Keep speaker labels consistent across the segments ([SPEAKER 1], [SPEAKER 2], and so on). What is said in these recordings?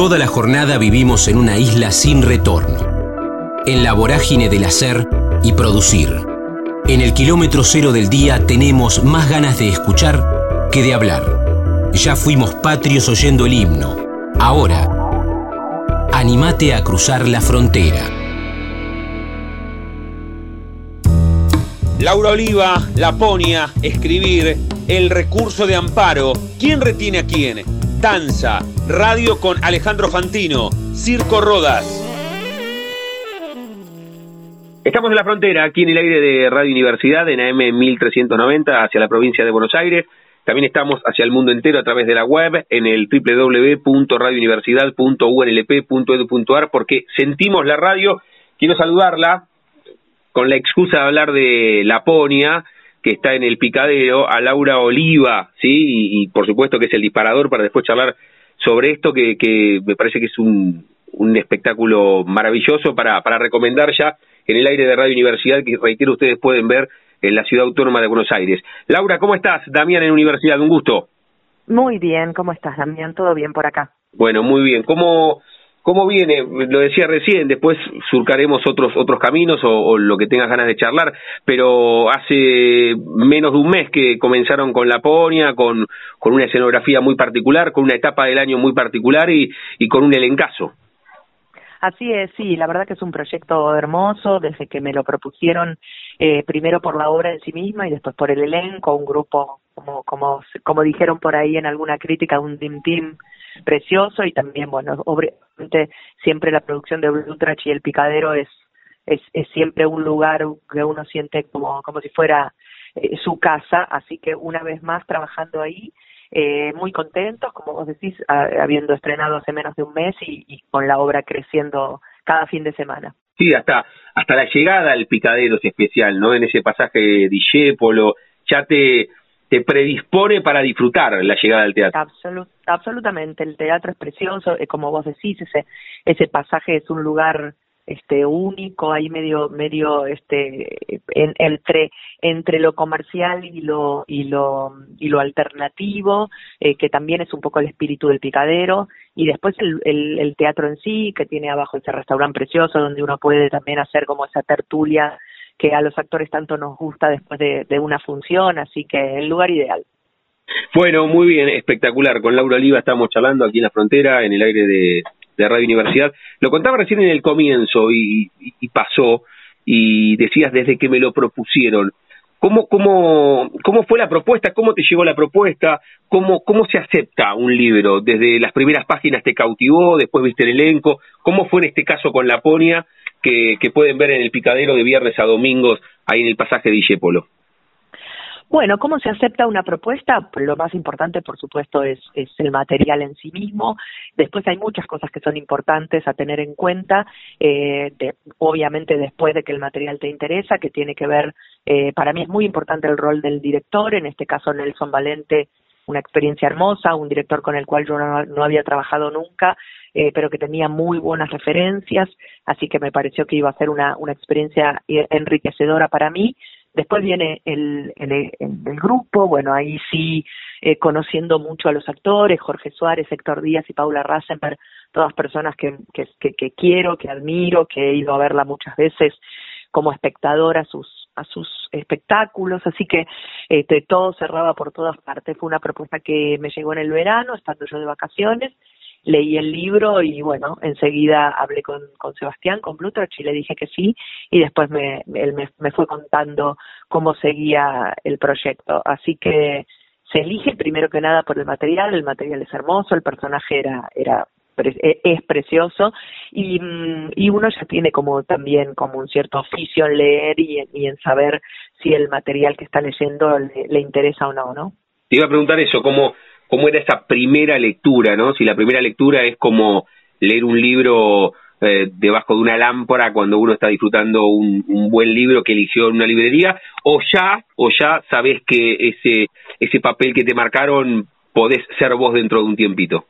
[SPEAKER 1] Toda la jornada vivimos en una isla sin retorno, en la vorágine del hacer y producir. En el kilómetro cero del día tenemos más ganas de escuchar que de hablar. Ya fuimos patrios oyendo el himno. Ahora, animate a cruzar la frontera.
[SPEAKER 2] Laura Oliva, Laponia, escribir, el recurso de amparo. ¿Quién retiene a quién? Danza, radio con Alejandro Fantino, Circo Rodas. Estamos en la frontera, aquí en el aire de Radio Universidad, en AM 1390, hacia la provincia de Buenos Aires. También estamos hacia el mundo entero a través de la web, en el www.radiouniversidad.unlp.edu.ar, porque sentimos la radio. Quiero saludarla con la excusa de hablar de Laponia, que está en el picadero, a Laura Oliva, ¿sí? Y, por supuesto que es el disparador para después charlar sobre esto, que, que me parece que es un, un espectáculo maravilloso para, para recomendar ya en el aire de Radio Universidad, que reitero, ustedes pueden ver en la Ciudad Autónoma de Buenos Aires. Laura, ¿cómo estás? Damián en Universidad, un gusto.
[SPEAKER 3] Muy bien, ¿cómo estás, Damián? ¿Todo bien por acá?
[SPEAKER 2] Bueno, muy bien. ¿Cómo, ¿Cómo viene? Lo decía recién, después surcaremos otros otros caminos o, lo que tengas ganas de charlar, pero hace menos de un mes que comenzaron con Laponia, con, con una escenografía muy particular, con una etapa del año muy particular y, y con un elencazo.
[SPEAKER 3] Así es, sí, la verdad que es un proyecto hermoso, desde que me lo propusieron, eh, primero por la obra en sí misma y después por el elenco, un grupo, como, como, como dijeron por ahí en alguna crítica, un team team precioso y también, bueno, obviamente siempre la producción de Blutrach y El Picadero es, es, es siempre un lugar que uno siente como, como si fuera eh, su casa, así que una vez más trabajando ahí, eh, muy contentos, como vos decís, habiendo estrenado hace menos de un mes y, con la obra creciendo cada fin de semana.
[SPEAKER 2] Sí, hasta, hasta la llegada al picadero es especial, ¿no? En ese pasaje de Dijépolo, ya te, te predispone para disfrutar la llegada al teatro.
[SPEAKER 3] absolutamente, el teatro es precioso, eh, como vos decís, ese, ese pasaje es un lugar este único ahí medio medio este en, entre entre lo comercial y lo y lo y lo alternativo eh, que también es un poco el espíritu del picadero y después el, el, el teatro en sí que tiene abajo ese restaurante precioso donde uno puede también hacer como esa tertulia que a los actores tanto nos gusta después de, una función, así que el lugar ideal.
[SPEAKER 2] Bueno, muy bien, espectacular. Con Laura Oliva estamos charlando aquí en la frontera, en el aire de, Radio Universidad. Lo contaba recién en el comienzo y, pasó, y decías desde que me lo propusieron. ¿Cómo, cómo, ¿Cómo fue la propuesta? ¿Cómo te llegó la propuesta? ¿Cómo, ¿Cómo se acepta un libro? ¿Desde las primeras páginas te cautivó? ¿Después viste el elenco? ¿Cómo fue en este caso con Laponia? Que, pueden ver en el picadero de viernes a domingos ahí en el pasaje de Illépolo?
[SPEAKER 3] Bueno, ¿cómo se acepta una propuesta? Lo más importante, por supuesto, es, es, el material en sí mismo. Después hay muchas cosas que son importantes a tener en cuenta, eh, obviamente después de que el material te interesa, que tiene que ver, eh, para mí es muy importante el rol del director, en este caso Nelson Valente una experiencia hermosa, un director con el cual yo no, había trabajado nunca, eh, pero que tenía muy buenas referencias, así que me pareció que iba a ser una, una experiencia enriquecedora para mí. Después viene el, el, grupo, bueno, ahí sí, eh, conociendo mucho a los actores, Jorge Suárez, Héctor Díaz y Paula Rasenberg, todas personas que, que, que quiero, que admiro, que he ido a verla muchas veces como espectadora sus a sus espectáculos, así que este, todo cerraba por todas partes. Fue una propuesta que me llegó en el verano, estando yo de vacaciones, leí el libro y bueno, enseguida hablé con, con Sebastián, con Plutarch y le dije que sí y después me, él me, me fue contando cómo seguía el proyecto. Así que se elige primero que nada por el material, el material es hermoso, el personaje era, era e, es precioso y, mm, y uno ya tiene como también como un cierto oficio en leer y, y en saber si el material que está leyendo le, interesa o no, ¿no?
[SPEAKER 2] Te iba a preguntar eso, ¿cómo, cómo era esa primera lectura, ¿no? Si la primera lectura es como leer un libro eh, debajo de una lámpara cuando uno está disfrutando un, un, buen libro que eligió en una librería, o ya, o ya sabes que ese, ese papel que te marcaron podés ser vos dentro de un tiempito.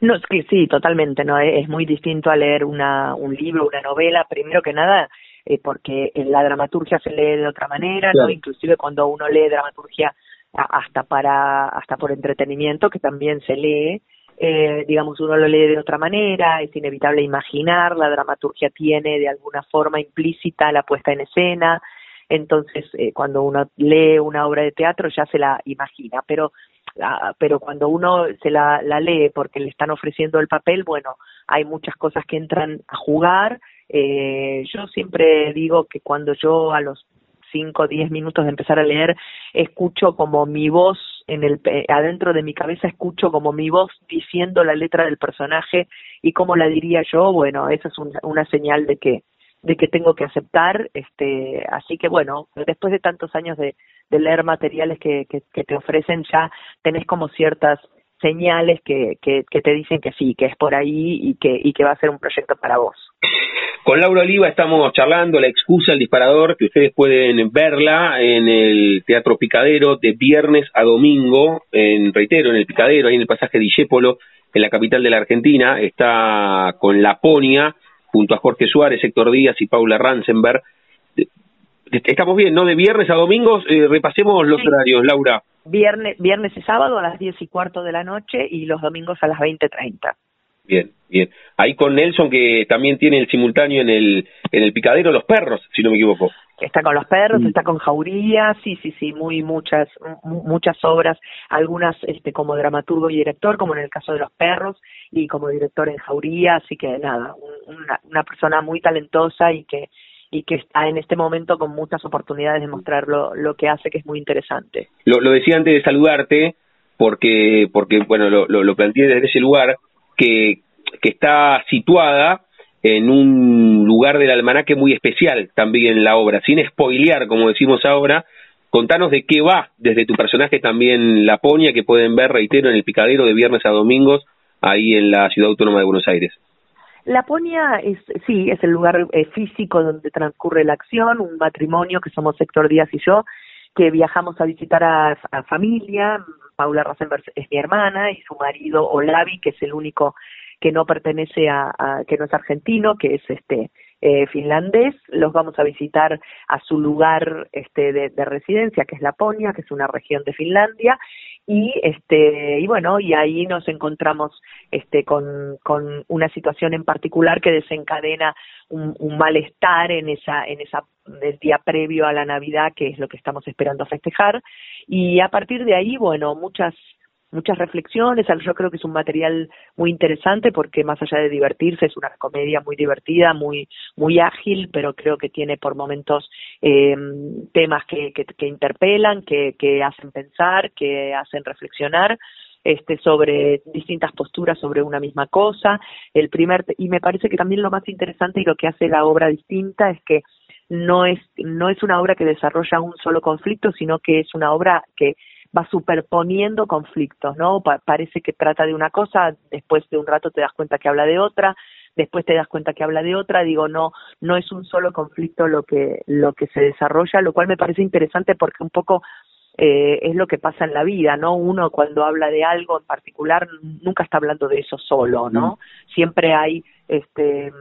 [SPEAKER 3] No, es que sí, totalmente, no es muy distinto a leer una, un libro, una novela, primero que nada, eh, porque en la dramaturgia se lee de otra manera, ¿no? Inclusive cuando uno lee dramaturgia hasta para hasta por entretenimiento que también se lee eh, digamos, uno lo lee de otra manera, es inevitable imaginar, la dramaturgia tiene de alguna forma implícita la puesta en escena, entonces eh, cuando uno lee una obra de teatro ya se la imagina, pero ah, pero cuando uno se la, la lee porque le están ofreciendo el papel, bueno, hay muchas cosas que entran a jugar. Eh, yo siempre digo que cuando yo a los 5 o 10 minutos de empezar a leer, escucho como mi voz en el adentro de mi cabeza escucho como mi voz diciendo la letra del personaje y cómo la diría yo, bueno, esa es una señal de que de que tengo que aceptar, este, así que bueno, después de tantos años de, leer materiales que, que, te ofrecen ya tenés como ciertas señales que, que, te dicen que sí, que es por ahí y que, y que va a ser un proyecto para vos.
[SPEAKER 2] Con Laura Oliva estamos charlando la excusa, el disparador, que ustedes pueden verla en el Teatro Picadero de viernes a domingo, en reitero, en el Picadero, ahí en el pasaje de en la capital de la Argentina, está con Laponia, junto a Jorge Suárez, Héctor Díaz y Paula Ransenberg. Estamos bien, ¿no? De viernes a domingos, eh, repasemos los horarios, Laura
[SPEAKER 3] viernes, viernes y sábado a las diez y cuarto de la noche y los domingos a las veinte treinta.
[SPEAKER 2] Bien, bien. Ahí con Nelson que también tiene el simultáneo en el en el picadero Los Perros, si no me equivoco.
[SPEAKER 3] Está con Los Perros, está con Jauría, sí, sí, sí, muy muchas muchas obras, algunas este como dramaturgo y director, como en el caso de Los Perros y como director en Jauría, así que nada, una, una persona muy talentosa y que y que está en este momento con muchas oportunidades de mostrar lo, lo que hace, que es muy interesante.
[SPEAKER 2] Lo, lo decía antes de saludarte, porque, porque bueno, lo, lo, planteé desde ese lugar, que, que está situada en un lugar del almanaque muy especial también la obra, sin spoilear, como decimos ahora, contanos de qué va desde tu personaje también Laponia, que pueden ver, reitero, en el picadero de viernes a domingos, ahí en la Ciudad Autónoma de Buenos Aires.
[SPEAKER 3] Laponia es, sí, es el lugar eh, físico donde transcurre la acción, un matrimonio que somos Héctor Díaz y yo, que viajamos a visitar a, familia, Paula Rosenberg es mi hermana y su marido Olavi, que es el único que no pertenece a, que no es argentino, que es este eh, finlandés, los vamos a visitar a su lugar este, de, de, residencia, que es Laponia, que es una región de Finlandia, y este y bueno y ahí nos encontramos este con, con una situación en particular que desencadena un, malestar en esa en esa del día previo a la Navidad que es lo que estamos esperando festejar. Y a partir de ahí bueno muchas muchas reflexiones. Yo creo que es un material muy interesante porque más allá de divertirse es una comedia muy divertida, muy muy ágil, pero creo que tiene por momentos eh, temas que, interpelan, que, que hacen pensar, que hacen reflexionar este sobre distintas posturas sobre una misma cosa. El primer y me parece que también lo más interesante y lo que hace la obra distinta es que no es no es una obra que desarrolla un solo conflicto, sino que es una obra que va superponiendo conflictos, ¿no? parece que trata de una cosa, después de un rato te das cuenta que habla de otra, después te das cuenta que habla de otra, digo, no, no es un solo conflicto lo que, lo que se desarrolla, lo cual me parece interesante porque un poco eh, es lo que pasa en la vida, ¿no? Uno cuando habla de algo en particular nunca está hablando de eso solo, ¿no? Mm. Siempre hay este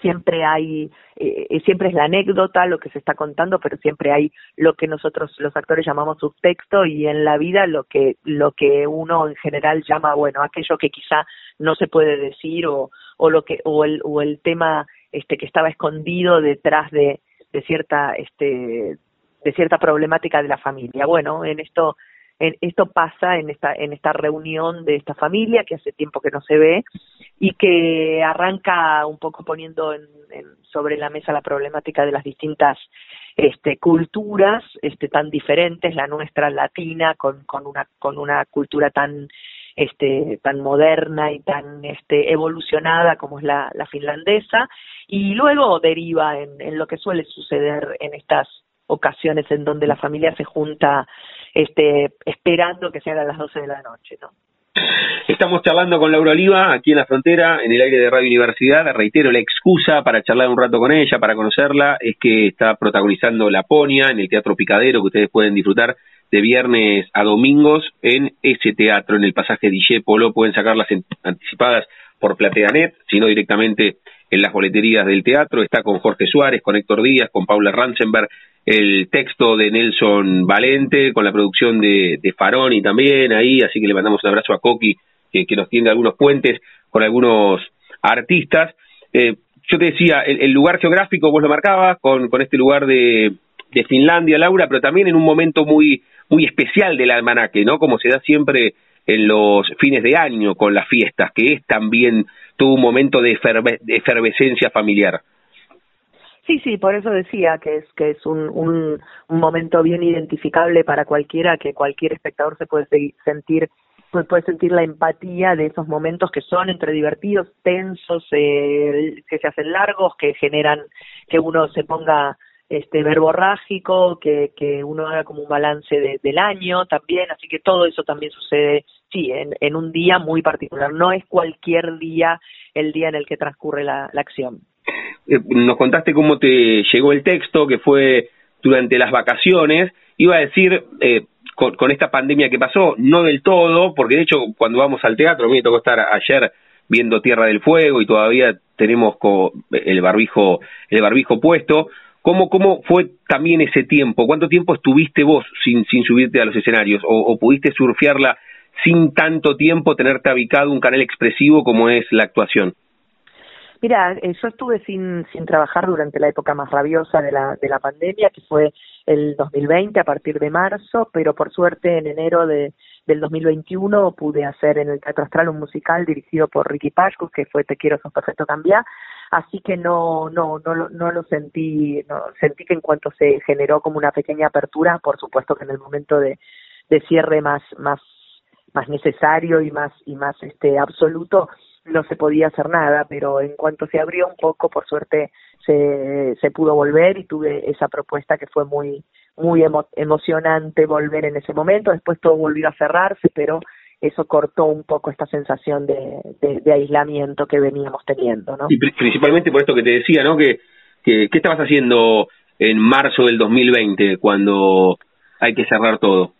[SPEAKER 3] siempre hay, eh, eh, siempre es la anécdota lo que se está contando, pero siempre hay lo que nosotros los actores llamamos subtexto y en la vida lo que, lo que uno en general llama, bueno, aquello que quizá no se puede decir o, o lo que, o el, o el tema este que estaba escondido detrás de, de cierta, este, de cierta problemática de la familia. Bueno, en esto esto pasa en esta en esta reunión de esta familia que hace tiempo que no se ve y que arranca un poco poniendo en, sobre la mesa la problemática de las distintas este, culturas este, tan diferentes la nuestra latina con, con una con una cultura tan este tan moderna y tan este evolucionada como es la, la finlandesa. Y luego deriva en lo que suele suceder en estas ocasiones en donde la familia se junta este, esperando que sean a las 12 de la noche, ¿no?
[SPEAKER 2] Estamos charlando con Laura Oliva aquí en la frontera, en el aire de Radio Universidad. Reitero, la excusa para charlar un rato con ella, para conocerla, es que está protagonizando La Ponia en el Teatro Picadero, que ustedes pueden disfrutar de viernes a domingos en ese teatro, en el pasaje Polo. Pueden sacarlas anticipadas por PlateaNet, sino directamente en las boleterías del teatro. Está con Jorge Suárez, con Héctor Díaz, con Paula Ransenberg, el texto de Nelson Valente, con la producción de, de Faroni también ahí, así que le mandamos un abrazo a Coqui que, nos tiende algunos puentes con algunos artistas. Eh, yo te decía, el, lugar geográfico vos lo marcabas con, este lugar de, de Finlandia, Laura, pero también en un momento muy, muy especial del almanaque, ¿no? Como se da siempre en los fines de año con las fiestas, que es también todo un momento de, efervescencia familiar.
[SPEAKER 3] Sí, sí, por eso decía que es que es un, un, momento bien identificable para cualquiera, que cualquier espectador se puede sentir pues puede sentir la empatía de esos momentos que son entre divertidos, tensos, eh, que se hacen largos, que generan que uno se ponga este verborrágico, que, que uno haga como un balance del año también, así que todo eso también sucede, sí, en, en un día muy particular, no es cualquier día el día en el que transcurre la, acción.
[SPEAKER 2] Eh, nos contaste cómo te llegó el texto, que fue durante las vacaciones, iba a decir, eh, con, esta pandemia que pasó, no del todo, porque de hecho cuando vamos al teatro, a me tocó estar ayer viendo Tierra del Fuego y todavía tenemos el barbijo el barbijo puesto, ¿Cómo, ¿Cómo fue también ese tiempo? ¿Cuánto tiempo estuviste vos sin, sin subirte a los escenarios? ¿O, pudiste surfearla sin tanto tiempo, tenerte habicado un canal expresivo como es la actuación?
[SPEAKER 3] Mira, eh, yo estuve sin, sin trabajar durante la época más rabiosa de la, de la pandemia, que fue el 2020 a partir de marzo, pero por suerte en enero de, del 2021 pude hacer en el Teatro Astral un musical dirigido por Ricky Pashkus, que fue Te quiero, son perfecto cambiar, así que no no no no lo sentí no sentí que en cuanto se generó como una pequeña apertura por supuesto que en el momento de, de cierre más más más necesario y más y más este absoluto no se podía hacer nada pero en cuanto se abrió un poco por suerte se se pudo volver y tuve esa propuesta que fue muy muy emocionante volver en ese momento después todo volvió a cerrarse pero eso cortó un poco esta sensación de, de, aislamiento que veníamos teniendo, ¿no?
[SPEAKER 2] Y principalmente por esto que te decía, ¿no? Que, ¿Qué estabas haciendo en marzo del 2020 cuando hay que cerrar todo?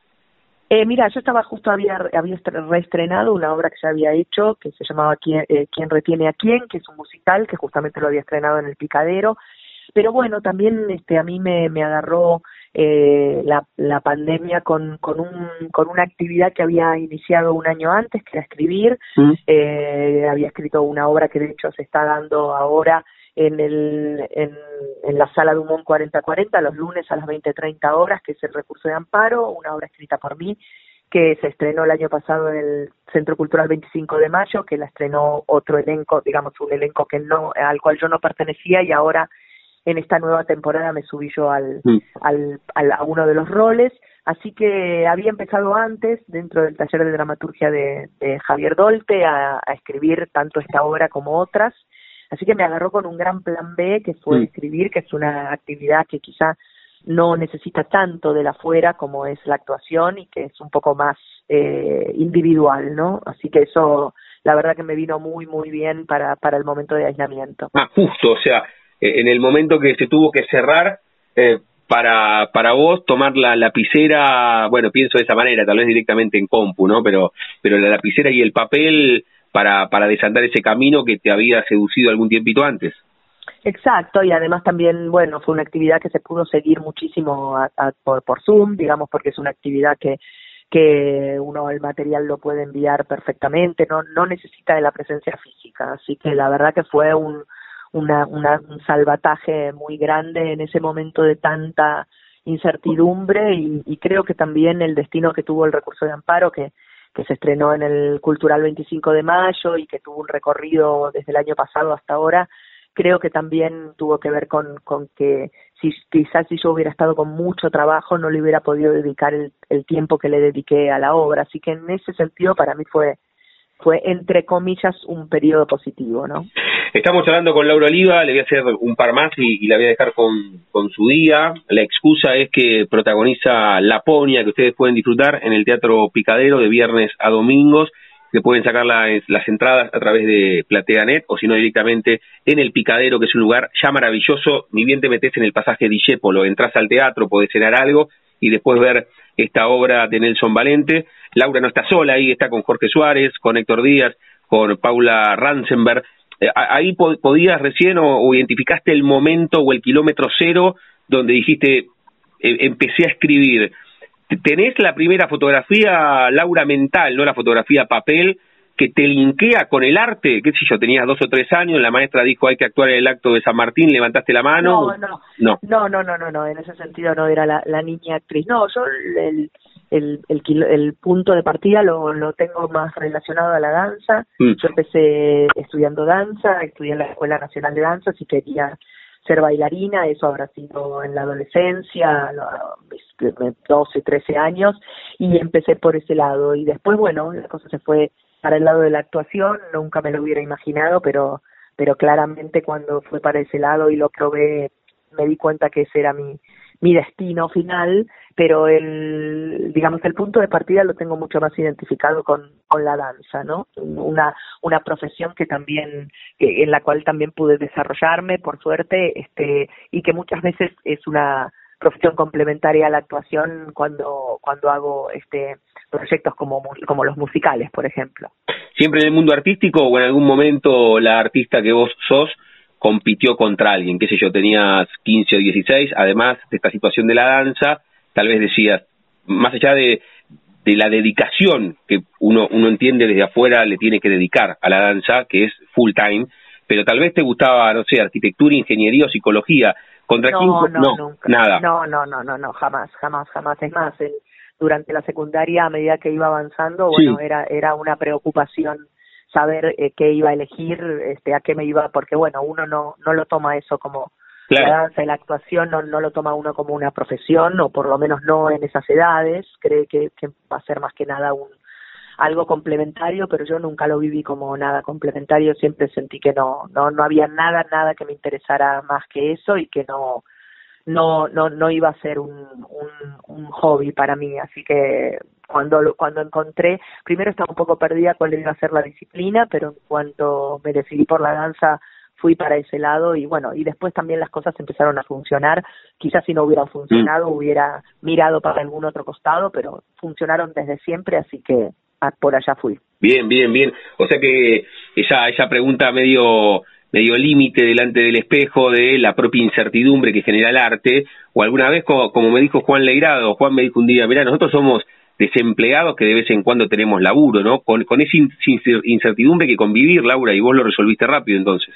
[SPEAKER 3] Eh, mira, yo estaba justo, había, había reestrenado una obra que se había hecho, que se llamaba ¿Quién, eh, ¿Quién retiene a quién?, que es un musical, que justamente lo había estrenado en El Picadero, pero bueno, también este, a mí me, me agarró eh, la, la pandemia con, con, un, con una actividad que había iniciado un año antes, que era escribir. Mm. Eh, había escrito una obra que de hecho se está dando ahora en, el, en, en la sala de Humón 4040, los lunes a las 20.30 horas, que es el recurso de amparo, una obra escrita por mí que se estrenó el año pasado en el Centro Cultural 25 de Mayo, que la estrenó otro elenco, digamos un elenco que no al cual yo no pertenecía y ahora en esta nueva temporada me subí yo al, mm. al, a uno de los roles, así que había empezado antes, dentro del taller de dramaturgia de, Javier Dolte, a, escribir tanto esta obra como otras, así que me agarró con un gran plan B, que fue mm. escribir, que es una actividad que quizá no necesita tanto de la afuera como es la actuación y que es un poco más eh, individual, ¿no? Así que eso, la verdad que me vino muy, muy bien para, para el momento de aislamiento.
[SPEAKER 2] Ah, justo, o sea, eh, en el momento que se tuvo que cerrar, eh, para, para vos tomar la lapicera, bueno, pienso de esa manera, tal vez directamente en compu, ¿no? Pero, pero la lapicera y el papel para, para desandar ese camino que te había seducido algún tiempito antes.
[SPEAKER 3] Exacto, y además también, bueno, fue una actividad que se pudo seguir muchísimo por, por Zoom, digamos, porque es una actividad que, que uno el material lo puede enviar perfectamente, no, no necesita de la presencia física, así que la verdad que fue un, una, un salvataje muy grande en ese momento de tanta incertidumbre y, y, creo que también el destino que tuvo el recurso de amparo que, que se estrenó en el Cultural 25 de mayo y que tuvo un recorrido desde el año pasado hasta ahora, creo que también tuvo que ver con, con que si quizás si yo hubiera estado con mucho trabajo no le hubiera podido dedicar el, el tiempo que le dediqué a la obra. Así que en ese sentido para mí fue fue entre comillas un periodo positivo, ¿no?
[SPEAKER 2] Estamos hablando con Laura Oliva, le voy a hacer un par más y, la voy a dejar con, con, su día. La excusa es que protagoniza Laponia, que ustedes pueden disfrutar en el Teatro Picadero de viernes a domingos, que pueden sacar las, entradas a través de PlateaNet o si no directamente en el Picadero, que es un lugar ya maravilloso, ni bien te metes en el pasaje Dijépolo, entras al teatro, podés cenar algo y después ver esta obra de Nelson Valente. Laura no está sola ahí, está con Jorge Suárez, con Héctor Díaz, con Paula Ransenberg. Eh, ahí podías recién o, identificaste el momento o el kilómetro cero donde dijiste, eh, empecé a escribir. ¿Tenés la primera fotografía, Laura, mental, no la fotografía papel, que te linkea con el arte? ¿Qué sé yo? Tenías dos o tres años, la maestra dijo hay que actuar en el acto de San Martín, levantaste la mano.
[SPEAKER 3] No, no, no, no, no, no, no, en ese sentido no era la, la niña actriz. No, yo el, el, el, el, punto de partida lo, lo tengo más relacionado a la danza. Mm. Yo empecé estudiando danza, estudié en la Escuela Nacional de Danza, si quería ser bailarina, eso habrá sido en la adolescencia, a los 12, 13 años, y empecé por ese lado. Y después, bueno, la cosa se fue para el lado de la actuación, nunca me lo hubiera imaginado, pero, pero claramente cuando fue para ese lado y lo probé, me di cuenta que ese era mi, mi destino final, pero el, digamos, el punto de partida lo tengo mucho más identificado con, con la danza, ¿no? Una, una profesión que también, en la cual también pude desarrollarme, por suerte, este, y que muchas veces es una profesión complementaria a la actuación cuando, cuando hago este proyectos como, como los musicales, por ejemplo.
[SPEAKER 2] Siempre en el mundo artístico o en algún momento la artista que vos sos compitió contra alguien, qué sé yo, tenías 15 o 16, además de esta situación de la danza, tal vez decías, más allá de, de la dedicación que uno, uno entiende desde afuera le tiene que dedicar a la danza, que es full time, pero tal vez te gustaba, no sé, arquitectura, ingeniería o psicología. ¿Contra
[SPEAKER 3] no, quién? No, no, nada. No, no, no, no, no, jamás, jamás, jamás. Es más, durante la secundaria, a medida que iba avanzando, bueno, era, era una preocupación saber eh, qué iba a elegir, este, a qué me iba, porque bueno, uno no, no lo toma eso como la danza y la actuación, no, no lo toma uno como una profesión, o por lo menos no en esas edades, cree que, que va a ser más que nada un algo complementario, pero yo nunca lo viví como nada complementario, siempre sentí que no, no, no había nada, nada que me interesara más que eso y que no, no, no, no iba a ser un, un, un hobby para mí, así que cuando cuando encontré primero estaba un poco perdida cuál iba a ser la disciplina pero en cuanto me decidí por la danza fui para ese lado y bueno y después también las cosas empezaron a funcionar. Quizás si no hubieran funcionado mm. hubiera mirado para algún otro costado pero funcionaron desde siempre así que por allá fui.
[SPEAKER 2] Bien bien bien. O sea que esa esa pregunta medio medio límite delante del espejo de la propia incertidumbre que genera el arte, o alguna vez, como, como me dijo Juan Leirado, Juan me dijo un día, mira, nosotros somos desempleados que de vez en cuando tenemos laburo, ¿no? Con, con esa incertidumbre que convivir, Laura, y vos lo resolviste rápido entonces.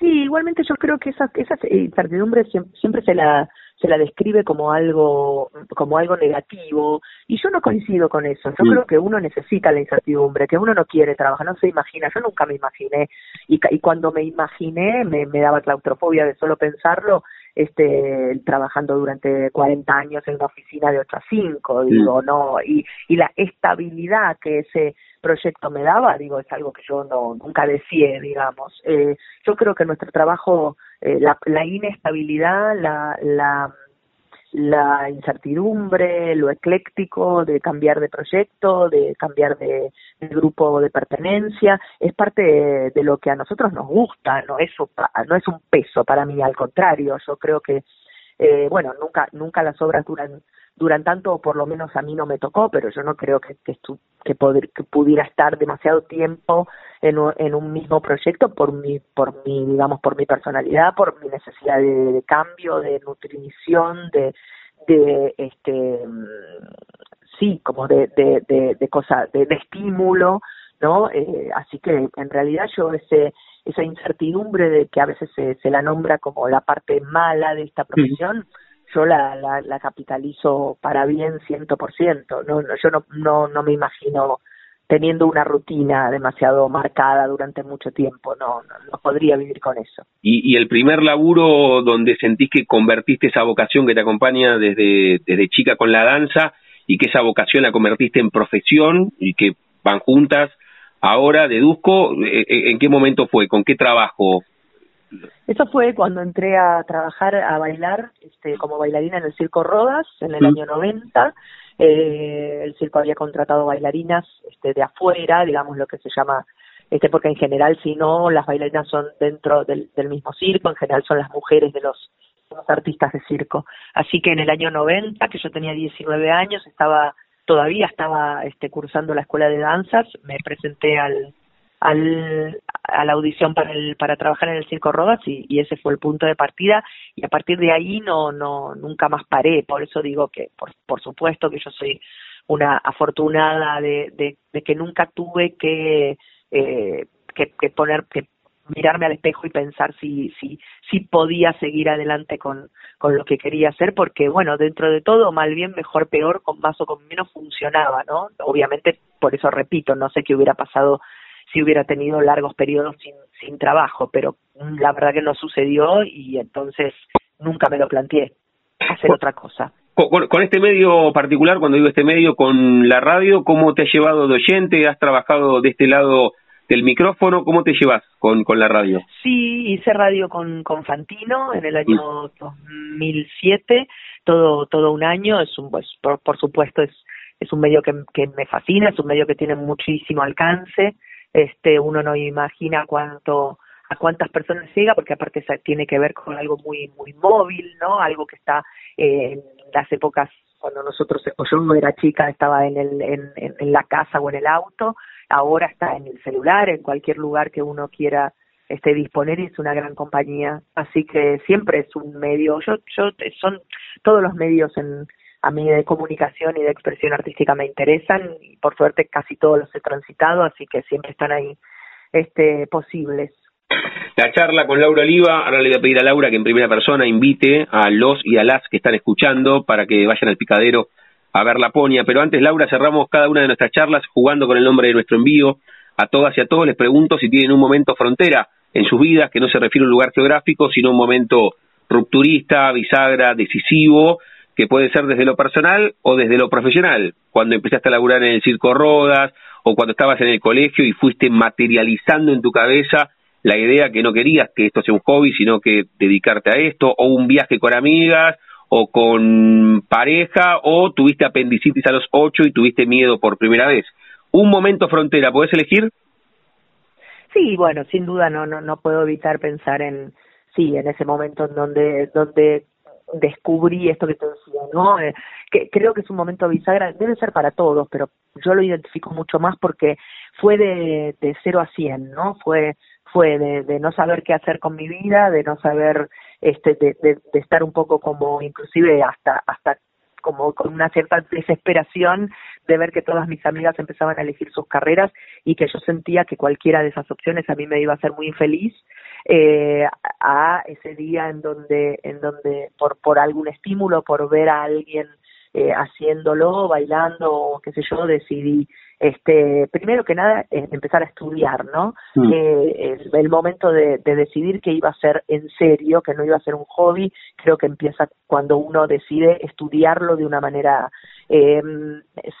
[SPEAKER 3] Sí, igualmente yo creo que esa, esa incertidumbre siempre, se la se la describe como algo como algo negativo y yo no coincido con eso yo mm. creo que uno necesita la incertidumbre que uno no quiere trabajar no se imagina yo nunca me imaginé y, y cuando me imaginé me, me daba claustrofobia de solo pensarlo este trabajando durante 40 años en una oficina de 8 a 5, digo, no, y, y la estabilidad que ese proyecto me daba, digo, es algo que yo no nunca deseé, digamos. Eh, yo creo que nuestro trabajo, eh, la, la inestabilidad, la, la la incertidumbre, lo ecléctico de cambiar de proyecto, de cambiar de, grupo de pertenencia, es parte de, lo que a nosotros nos gusta, no es, no es un peso para mí, al contrario, yo creo que, eh, bueno, nunca, nunca las obras duran duran tanto, o por lo menos a mí no me tocó, pero yo no creo que, que, que, poder, que pudiera estar demasiado tiempo en, en un mismo proyecto por mi, por mi, digamos, por mi personalidad, por mi necesidad de, cambio, de nutrición, de, de este, sí, como de, de, de, de cosa, de, estímulo, ¿no? Eh, así que en realidad yo ese, esa incertidumbre de que a veces se, se la nombra como la parte mala de esta profesión, yo la, la, la capitalizo para bien ciento por ciento. No, yo no, no, no me imagino teniendo una rutina demasiado marcada durante mucho tiempo, no, no, podría vivir con eso.
[SPEAKER 2] ¿Y, ¿Y, el primer laburo donde sentís que convertiste esa vocación que te acompaña desde, desde chica con la danza y que esa vocación la convertiste en profesión y que van juntas, ahora deduzco, eh, eh, ¿en qué momento fue? ¿Con qué trabajo
[SPEAKER 3] eso fue cuando entré a trabajar, a bailar este, como bailarina en el Circo Rodas en el año 90. Eh, el circo había contratado bailarinas este, de afuera, digamos lo que se llama, este, porque en general si no, las bailarinas son dentro del, mismo circo, en general son las mujeres de los, los artistas de circo. Así que en el año 90, que yo tenía 19 años, estaba todavía estaba este, cursando la escuela de danzas, me presenté al, al, a la audición para el, para trabajar en el circo Rodas y, ese fue el punto de partida. Y a partir de ahí no no nunca más paré. Por eso digo que por, por supuesto que yo soy una afortunada de, de, que nunca tuve que eh, que, que poner que mirarme al espejo y pensar si si si podía seguir adelante con con lo que quería hacer porque bueno dentro de todo mal bien mejor peor con más o con menos funcionaba no obviamente por eso repito no sé qué hubiera pasado si hubiera tenido largos periodos sin sin trabajo pero la verdad que no sucedió y entonces nunca me lo planteé hacer otra cosa
[SPEAKER 2] con, con, este medio particular, cuando digo este medio, con la radio, ¿cómo te has llevado de oyente? ¿Has trabajado de este lado del micrófono, ¿cómo te llevas con, con la radio?
[SPEAKER 3] Sí, hice radio con, con Fantino en el año 2007, todo, todo un año, es un, pues, por, por supuesto es, es un medio que, que me fascina, es un medio que tiene muchísimo alcance, este, uno no imagina cuánto, a cuántas personas llega, porque aparte tiene que ver con algo muy, muy móvil, ¿no? Algo que está eh, en las épocas cuando nosotros, o yo era chica, estaba en, el, en, en la casa o en el auto, ahora está en el celular, en cualquier lugar que uno quiera este disponer y es una gran compañía, así que siempre es un medio, yo, yo son todos los medios en a mí de comunicación y de expresión artística me interesan y por suerte casi todos los he transitado, así que siempre están ahí este posibles.
[SPEAKER 2] La charla con Laura Oliva, ahora le voy a pedir a Laura que en primera persona invite a los y a las que están escuchando para que vayan al picadero a ver la ponia. Pero antes, Laura, cerramos cada una de nuestras charlas jugando con el nombre de nuestro envío. A todas y a todos les pregunto si tienen un momento frontera en sus vidas, que no se refiere a un lugar geográfico, sino un momento rupturista, bisagra, decisivo, que puede ser desde lo personal o desde lo profesional. Cuando empezaste a laburar en el Circo Rodas o cuando estabas en el colegio y fuiste materializando en tu cabeza la idea que no querías que esto sea un hobby, sino que dedicarte a esto, o un viaje con amigas, o con pareja o tuviste apendicitis a los ocho y tuviste miedo por primera vez. Un momento frontera, ¿puedes elegir?
[SPEAKER 3] Sí, bueno, sin duda no no no puedo evitar pensar en sí, en ese momento en donde donde descubrí esto que te decía, ¿no? Eh, que creo que es un momento bisagra, debe ser para todos, pero yo lo identifico mucho más porque fue de, de 0 a 100, ¿no? Fue fue de, de no saber qué hacer con mi vida, de no saber este de, de, de estar un poco como inclusive hasta hasta como con una cierta desesperación de ver que todas mis amigas empezaban a elegir sus carreras y que yo sentía que cualquiera de esas opciones a mí me iba a hacer muy infeliz eh, a ese día en donde en donde por por algún estímulo por ver a alguien eh, haciéndolo bailando o qué sé yo decidí este, primero que nada, empezar a estudiar, ¿no? Mm. Eh, el, momento de, decidir que iba a ser en serio, que no iba a ser un hobby, creo que empieza cuando uno decide estudiarlo de una manera eh,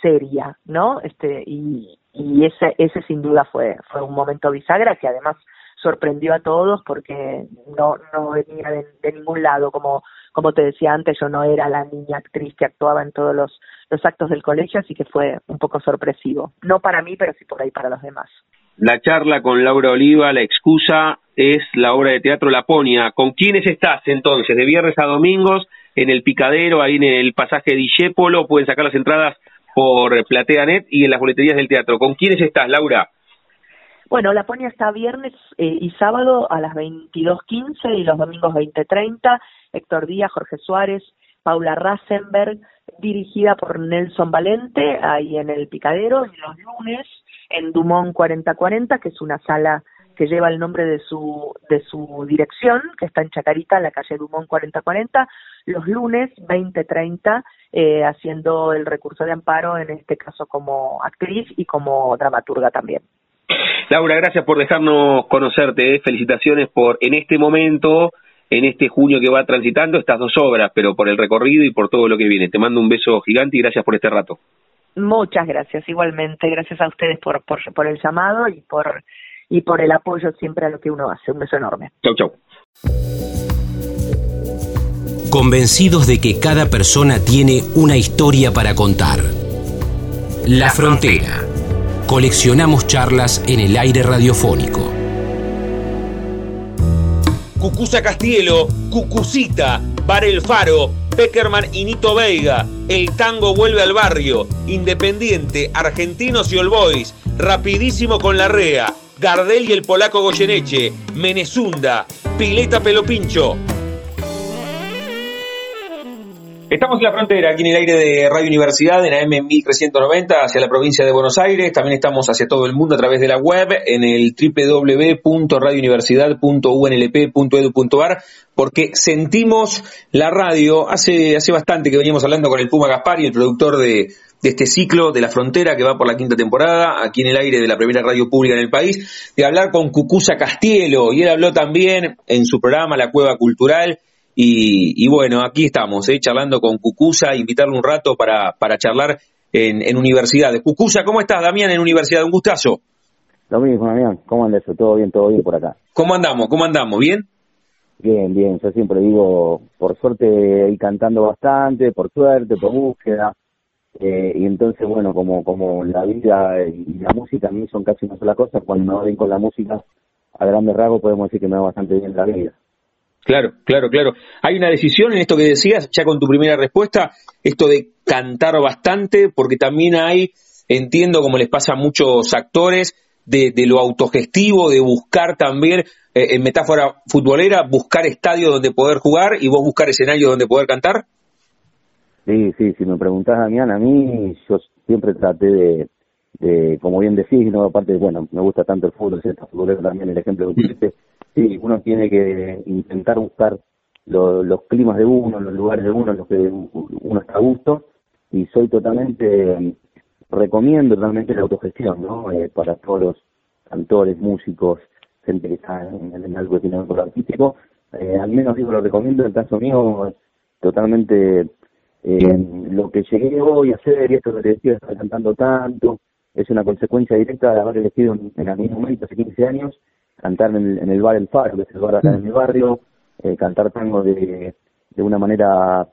[SPEAKER 3] seria, ¿no? Este, y, y ese, ese sin duda fue, fue un momento bisagra que además sorprendió a todos porque no, no venía de, ningún lado, como, como te decía antes, yo no era la niña actriz que actuaba en todos los, los actos del colegio, así que fue un poco sorpresivo. No para mí, pero sí por ahí para los demás.
[SPEAKER 2] La charla con Laura Oliva, la excusa es la obra de teatro Laponia. ¿Con quiénes estás entonces? De viernes a domingos, en el Picadero, ahí en el pasaje de Illépolo, pueden sacar las entradas por PlateaNet y en las boleterías del teatro. ¿Con quiénes estás, Laura?
[SPEAKER 3] Bueno, la Ponia está viernes eh, y sábado a las 22.15 y los domingos 20.30. Héctor Díaz, Jorge Suárez, Paula Rasenberg, dirigida por Nelson Valente, ahí en el Picadero, y los lunes en Dumont 4040, que es una sala que lleva el nombre de su, de su dirección, que está en Chacarita, en la calle Dumont 4040, los lunes 2030, eh, haciendo el recurso de amparo, en este caso como actriz y como dramaturga también.
[SPEAKER 2] Laura, gracias por dejarnos conocerte. ¿eh? Felicitaciones por en este momento, en este junio que va transitando, estas dos obras, pero por el recorrido y por todo lo que viene. Te mando un beso gigante y gracias por este rato.
[SPEAKER 3] Muchas gracias, igualmente. Gracias a ustedes por, por, por el llamado y por, y por el apoyo siempre a lo que uno hace. Un beso enorme.
[SPEAKER 2] Chau, chau.
[SPEAKER 1] Convencidos de que cada persona tiene una historia para contar. La frontera coleccionamos charlas en el aire radiofónico.
[SPEAKER 4] Cucusa Castielo, Cucucita, Bar El Faro, Peckerman y Nito Veiga, El Tango vuelve al barrio, Independiente, Argentinos y All Boys, Rapidísimo con la Rea, Gardel y el polaco Goyeneche, Menezunda, Pileta Pelopincho, Estamos en la frontera, aquí en el aire de Radio Universidad, en AM 1390, hacia la provincia de Buenos Aires. También estamos hacia todo el mundo a través de la web, en el www.radiouniversidad.unlp.edu.ar, porque sentimos la radio. Hace, hace bastante que veníamos hablando con el Puma Gaspari, el productor de, de este ciclo de la frontera que va por la quinta temporada, aquí en el aire de la primera radio pública en el país, de hablar con Cucusa Castielo. Y él habló también en su programa La Cueva Cultural y, bueno, aquí estamos, ¿eh? charlando con Cucusa, invitarle un rato para, para charlar en, en universidades. Cucusa, ¿cómo estás, Damián, en universidad? Un gustazo.
[SPEAKER 5] Lo mismo, Damián, ¿cómo andas? Todo bien, todo bien por acá.
[SPEAKER 4] ¿Cómo andamos? ¿Cómo andamos? ¿Bien?
[SPEAKER 5] Bien, bien, yo siempre digo, por suerte y cantando bastante, por suerte, por búsqueda, eh, y entonces, bueno, como, como la vida y la música a mí son casi una sola cosa, cuando me ven con la música, a grandes rasgos podemos decir que me va bastante bien la vida.
[SPEAKER 4] Claro, claro, claro. Hay una decisión en esto que decías, ya con tu primera respuesta, esto de cantar bastante, porque también hay, entiendo como les pasa a muchos actores, de, lo autogestivo, de buscar también, eh, en metáfora futbolera, buscar estadio donde poder jugar y vos buscar escenario donde poder cantar.
[SPEAKER 5] Sí, sí, si me preguntás, Damián, a mí yo siempre traté de, de como bien decís, ¿no? aparte, bueno, me gusta tanto el fútbol, ¿cierto? futbolero también, el ejemplo que pusiste, sí, uno tiene que intentar buscar los climas de uno, los lugares de uno, los que uno está a gusto, y soy totalmente, recomiendo totalmente la autogestión, ¿no? Eh, para todos los cantores, músicos, gente que está en, algo que tiene con lo artístico, eh, al menos digo, lo recomiendo, en el caso mío, totalmente eh, lo que llegué hoy a hacer y esto que te decía, estar cantando tanto, es una consecuencia directa de haber elegido en, en aquel momento, hace 15 años, cantar en el, bar El Faro, que es el bar acá en mi barrio, eh, cantar tango de, de una manera,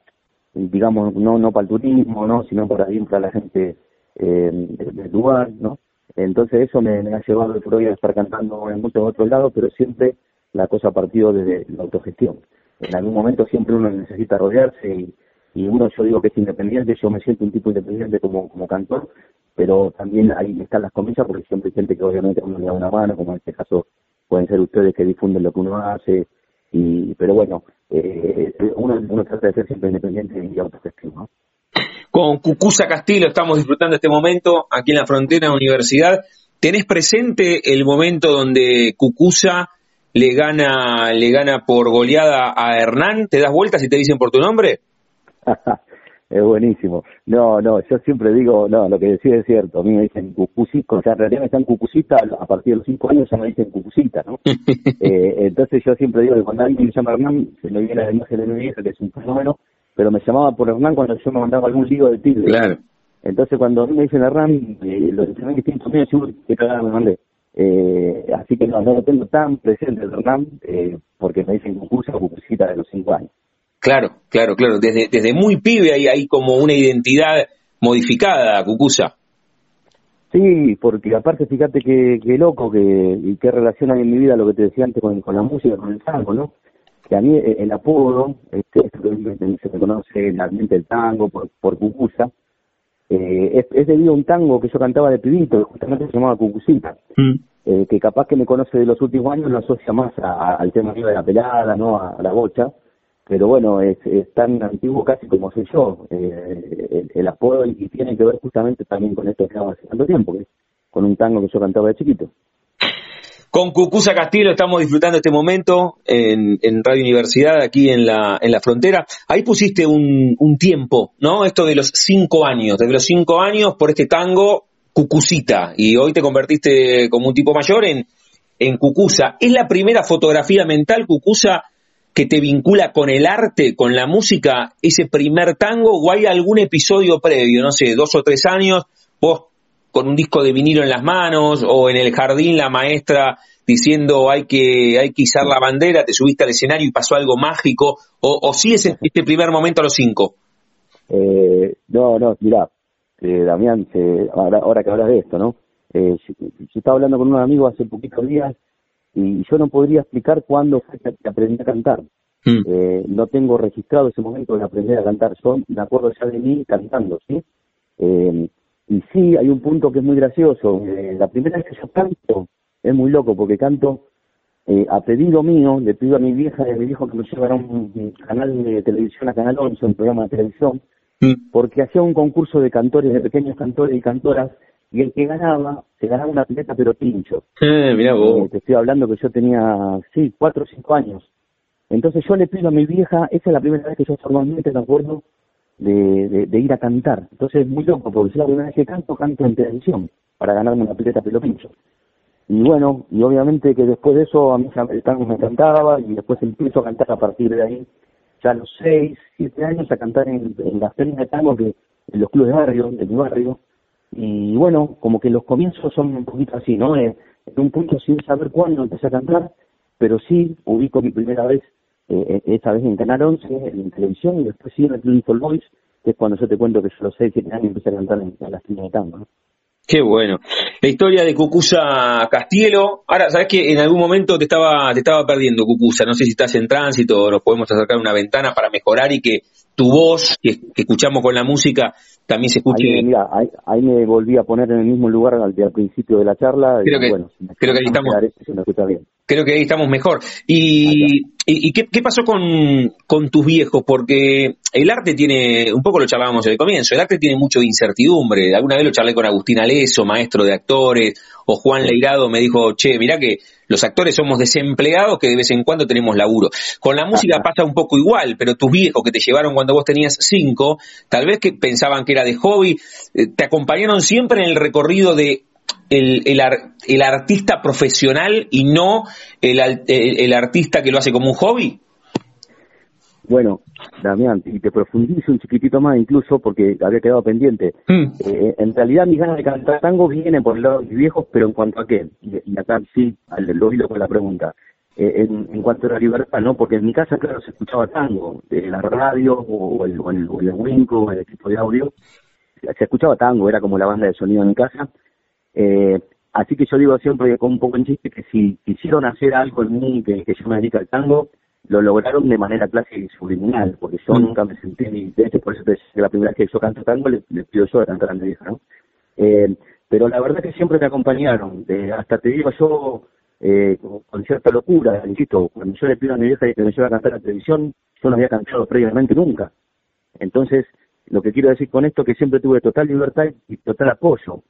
[SPEAKER 5] digamos, no, no para el turismo, ¿no? sino para bien para la gente eh, del lugar, ¿no? Entonces eso me, ha llevado el hoy a estar cantando en muchos otros lados, pero siempre la cosa ha partido desde la autogestión. En algún momento siempre uno necesita rodearse y, y uno yo digo que es independiente, yo me siento un tipo independiente como, como cantor, pero también ahí están las comillas porque siempre hay gente que obviamente uno le da una mano, como en este caso pueden ser ustedes que difunden lo que uno hace, y pero bueno, eh, uno, uno trata de ser siempre independiente y autogestivo.
[SPEAKER 4] Con Cucusa Castillo estamos disfrutando este momento aquí en la frontera de la universidad. ¿Tenés presente el momento donde Cucusa le gana, le gana por goleada a Hernán? ¿Te das vueltas y te dicen por tu nombre?
[SPEAKER 5] es buenísimo. No, no, yo siempre digo, no, lo que decía es cierto. A mí me dicen cucucita, o sea, en realidad me están cucucita, a partir de los cinco años ya me dicen cucucita, ¿no? eh, entonces yo siempre digo que cuando alguien me llama Hernán, se me viene la imagen de mi vieja, que es un fenómeno, pero me llamaba por Hernán cuando yo me mandaba algún lío de tigre.
[SPEAKER 4] Claro.
[SPEAKER 5] Entonces cuando a mí me dicen Hernán, eh, los que distintos míos, yo qué cagada me mandé. Eh, así que no, no lo tengo tan presente el Hernán, eh, porque me dicen cucusa o cucucita de los cinco años.
[SPEAKER 4] Claro, claro, claro. Desde, desde muy pibe hay, hay como una identidad modificada, Cucusa.
[SPEAKER 5] Sí, porque aparte fíjate que, que loco que, y qué relación hay en mi vida lo que te decía antes con, la música, con el tango, ¿no? Que a mí el apodo, este, se me conoce en el ambiente del tango por, por Cucusa, eh, es, debido a un tango que yo cantaba de pibito, que justamente se llamaba Cucucita, mm. eh, que capaz que me conoce de los últimos años lo asocia más al tema de la pelada, ¿no? a la bocha, pero bueno, es, tan antiguo casi como soy yo, eh, el, apodo y, tiene que ver justamente también con esto que hace tanto tiempo, que con un tango que yo cantaba de chiquito.
[SPEAKER 4] Con Cucusa Castillo estamos disfrutando este momento en, Radio Universidad, aquí en la, en la frontera. Ahí pusiste un, tiempo, ¿no? Esto de los cinco años, desde los cinco años por este tango Cucucita, y hoy te convertiste como un tipo mayor en, en Cucusa. ¿Es la primera fotografía mental, Cucusa, que te vincula con el arte, con la música, ese primer tango, o hay algún episodio previo, no sé, dos o tres años, vos con un disco de vinilo en las manos, o en el jardín la maestra diciendo hay que, hay que izar la bandera, te subiste al escenario y pasó algo mágico, o, o sí es este primer momento a los cinco?
[SPEAKER 5] Eh, no, no, mirá, eh, Damián, ahora, ahora, que hablas de esto, ¿no? Eh, yo, estaba hablando con un amigo hace poquitos días y yo no podría explicar cuándo fue que aprendí a cantar. Mm. Eh, no tengo registrado ese momento de aprender a cantar. Yo me acuerdo ya de mí cantando, ¿sí? Eh, y sí, hay un punto que es muy gracioso. Eh, la primera vez que yo canto es muy loco porque canto eh, a pedido mío, le pido a mi vieja y a mi viejo que me llevara un, canal de televisión a Canal 11, un programa de televisión, mm. porque hacía un concurso de cantores, de pequeños cantores y cantoras, y el que ganaba, se ganaba una pileta pero pincho.
[SPEAKER 4] Eh, vos.
[SPEAKER 5] Eh, te estoy hablando que yo tenía, sí, cuatro o cinco años. Entonces yo le pido a mi vieja, esa es la primera vez que yo formalmente me acuerdo de, de, ir a cantar. Entonces es muy loco, porque si la primera vez que canto, canto en televisión, para ganarme una pileta pero pincho. Y bueno, y obviamente que después de eso a mí el tango me encantaba y después empiezo a cantar a partir de ahí, ya a los seis, siete años a cantar en, las peñas de tango que en los clubes de barrio, de mi barrio. Y bueno, como que los comienzos son un poquito así, ¿no? Eh, en un punto sin saber cuándo empecé a cantar, pero sí ubico mi primera vez, eh, eh esta vez en Canal 11, en televisión, y después sí en el Club Voice, que es cuando yo te cuento que yo a los seis, siete años empecé a cantar en, las peñas de tango.
[SPEAKER 4] Qué bueno. La historia de Cucusa Castielo. Ahora, sabes que en algún momento te estaba, te estaba perdiendo, Cucusa. No sé si estás en tránsito o nos podemos acercar a una ventana para mejorar y que tu voz, que, escuchamos con la música, también se escuche.
[SPEAKER 5] Ahí, mira, ahí, me volví a poner en el mismo lugar al, al principio de la charla.
[SPEAKER 4] Creo que, bueno, creo que ahí estamos. Creo que ahí estamos mejor. ¿Y, y, qué, qué, pasó con, con tus viejos? Porque el arte tiene, un poco lo charlábamos el comienzo, el arte tiene mucho de incertidumbre. Alguna vez lo charlé con Agustín Aleso, maestro de actores, o Juan Leirado me dijo, che, mirá que los actores somos desempleados que de vez en cuando tenemos laburo. Con la música pasa un poco igual, pero tus viejos que te llevaron cuando vos tenías cinco, tal vez que pensaban que era de hobby, eh, te acompañaron siempre en el recorrido de el, el, artista profesional y no el, el, artista que lo hace como un hobby?
[SPEAKER 5] Bueno, Damián, y te profundizo un chiquitito más incluso porque había quedado pendiente. Mm. Eh, en realidad mis ganas de cantar tango vienen por el lado de mis viejos, pero en cuanto a qué, y, acá sí, lo hilo con la pregunta, eh, en, cuanto a la libertad, ¿no? Porque en mi casa, claro, se escuchaba tango, de la radio o, el, o el, o el Winco, el equipo de audio, se escuchaba tango, era como la banda de sonido en mi casa, eh, así que yo digo siempre con un poco en chiste que si quisieron hacer algo en mí, que, yo me dedico al tango, lo lograron de manera clásica y subliminal, porque yo mm. nunca me sentí, de hecho por eso te que la primera vez que yo canto tango, le, pido yo de cantar a mi hija, ¿no? Eh, pero la verdad que siempre me acompañaron, hasta te digo yo, eh, con cierta locura, insisto, cuando yo le pido a mi vieja que me lleve a cantar a la televisión, yo no había cantado previamente nunca. Entonces, lo que quiero decir con esto es que siempre tuve total libertad y total apoyo.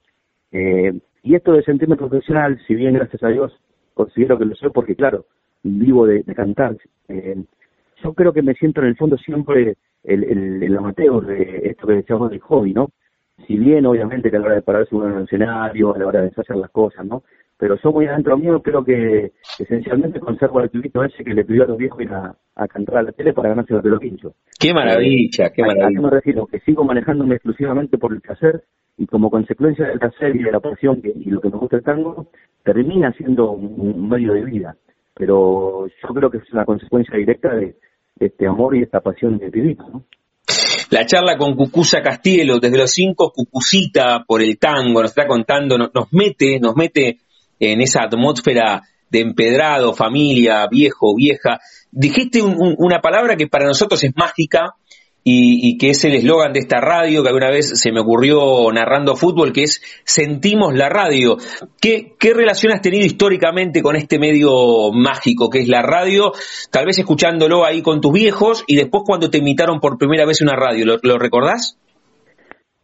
[SPEAKER 5] Eh, y esto de sentirme profesional, si bien gracias a Dios considero que lo soy porque claro, vivo de, cantar, eh, yo creo que me siento en el fondo siempre el, el, amateur de esto que decíamos del hobby, ¿no? Si bien obviamente que a la hora de pararse uno en el escenario, a la hora de hacer las cosas, ¿no? Pero yo muy adentro mío creo que esencialmente conservo el pibito ese que le pidió a los viejos ir a, cantar a la tele para ganarse el pelo pincho.
[SPEAKER 4] ¡Qué maravilla! ¡Qué maravilla!
[SPEAKER 5] A, me refiero, que sigo manejándome exclusivamente por el placer y como consecuencia del placer y de la pasión que, y lo que me gusta el tango, termina siendo un, medio de vida. Pero yo creo que es una consecuencia directa de, este amor y esta pasión de pibito, ¿no?
[SPEAKER 4] La charla con Cucusa Castielo, desde los cinco, Cucucita por el tango, nos está contando, nos, mete, nos mete en esa atmósfera de empedrado, familia, viejo, vieja. Dijiste una palabra que para nosotros es mágica, y, que es el eslogan de esta radio que alguna vez se me ocurrió narrando fútbol, que es Sentimos la radio. ¿Qué, ¿Qué relación has tenido históricamente con este medio mágico que es la radio? Tal vez escuchándolo ahí con tus viejos y después cuando te invitaron por primera vez una radio, ¿lo, recordás?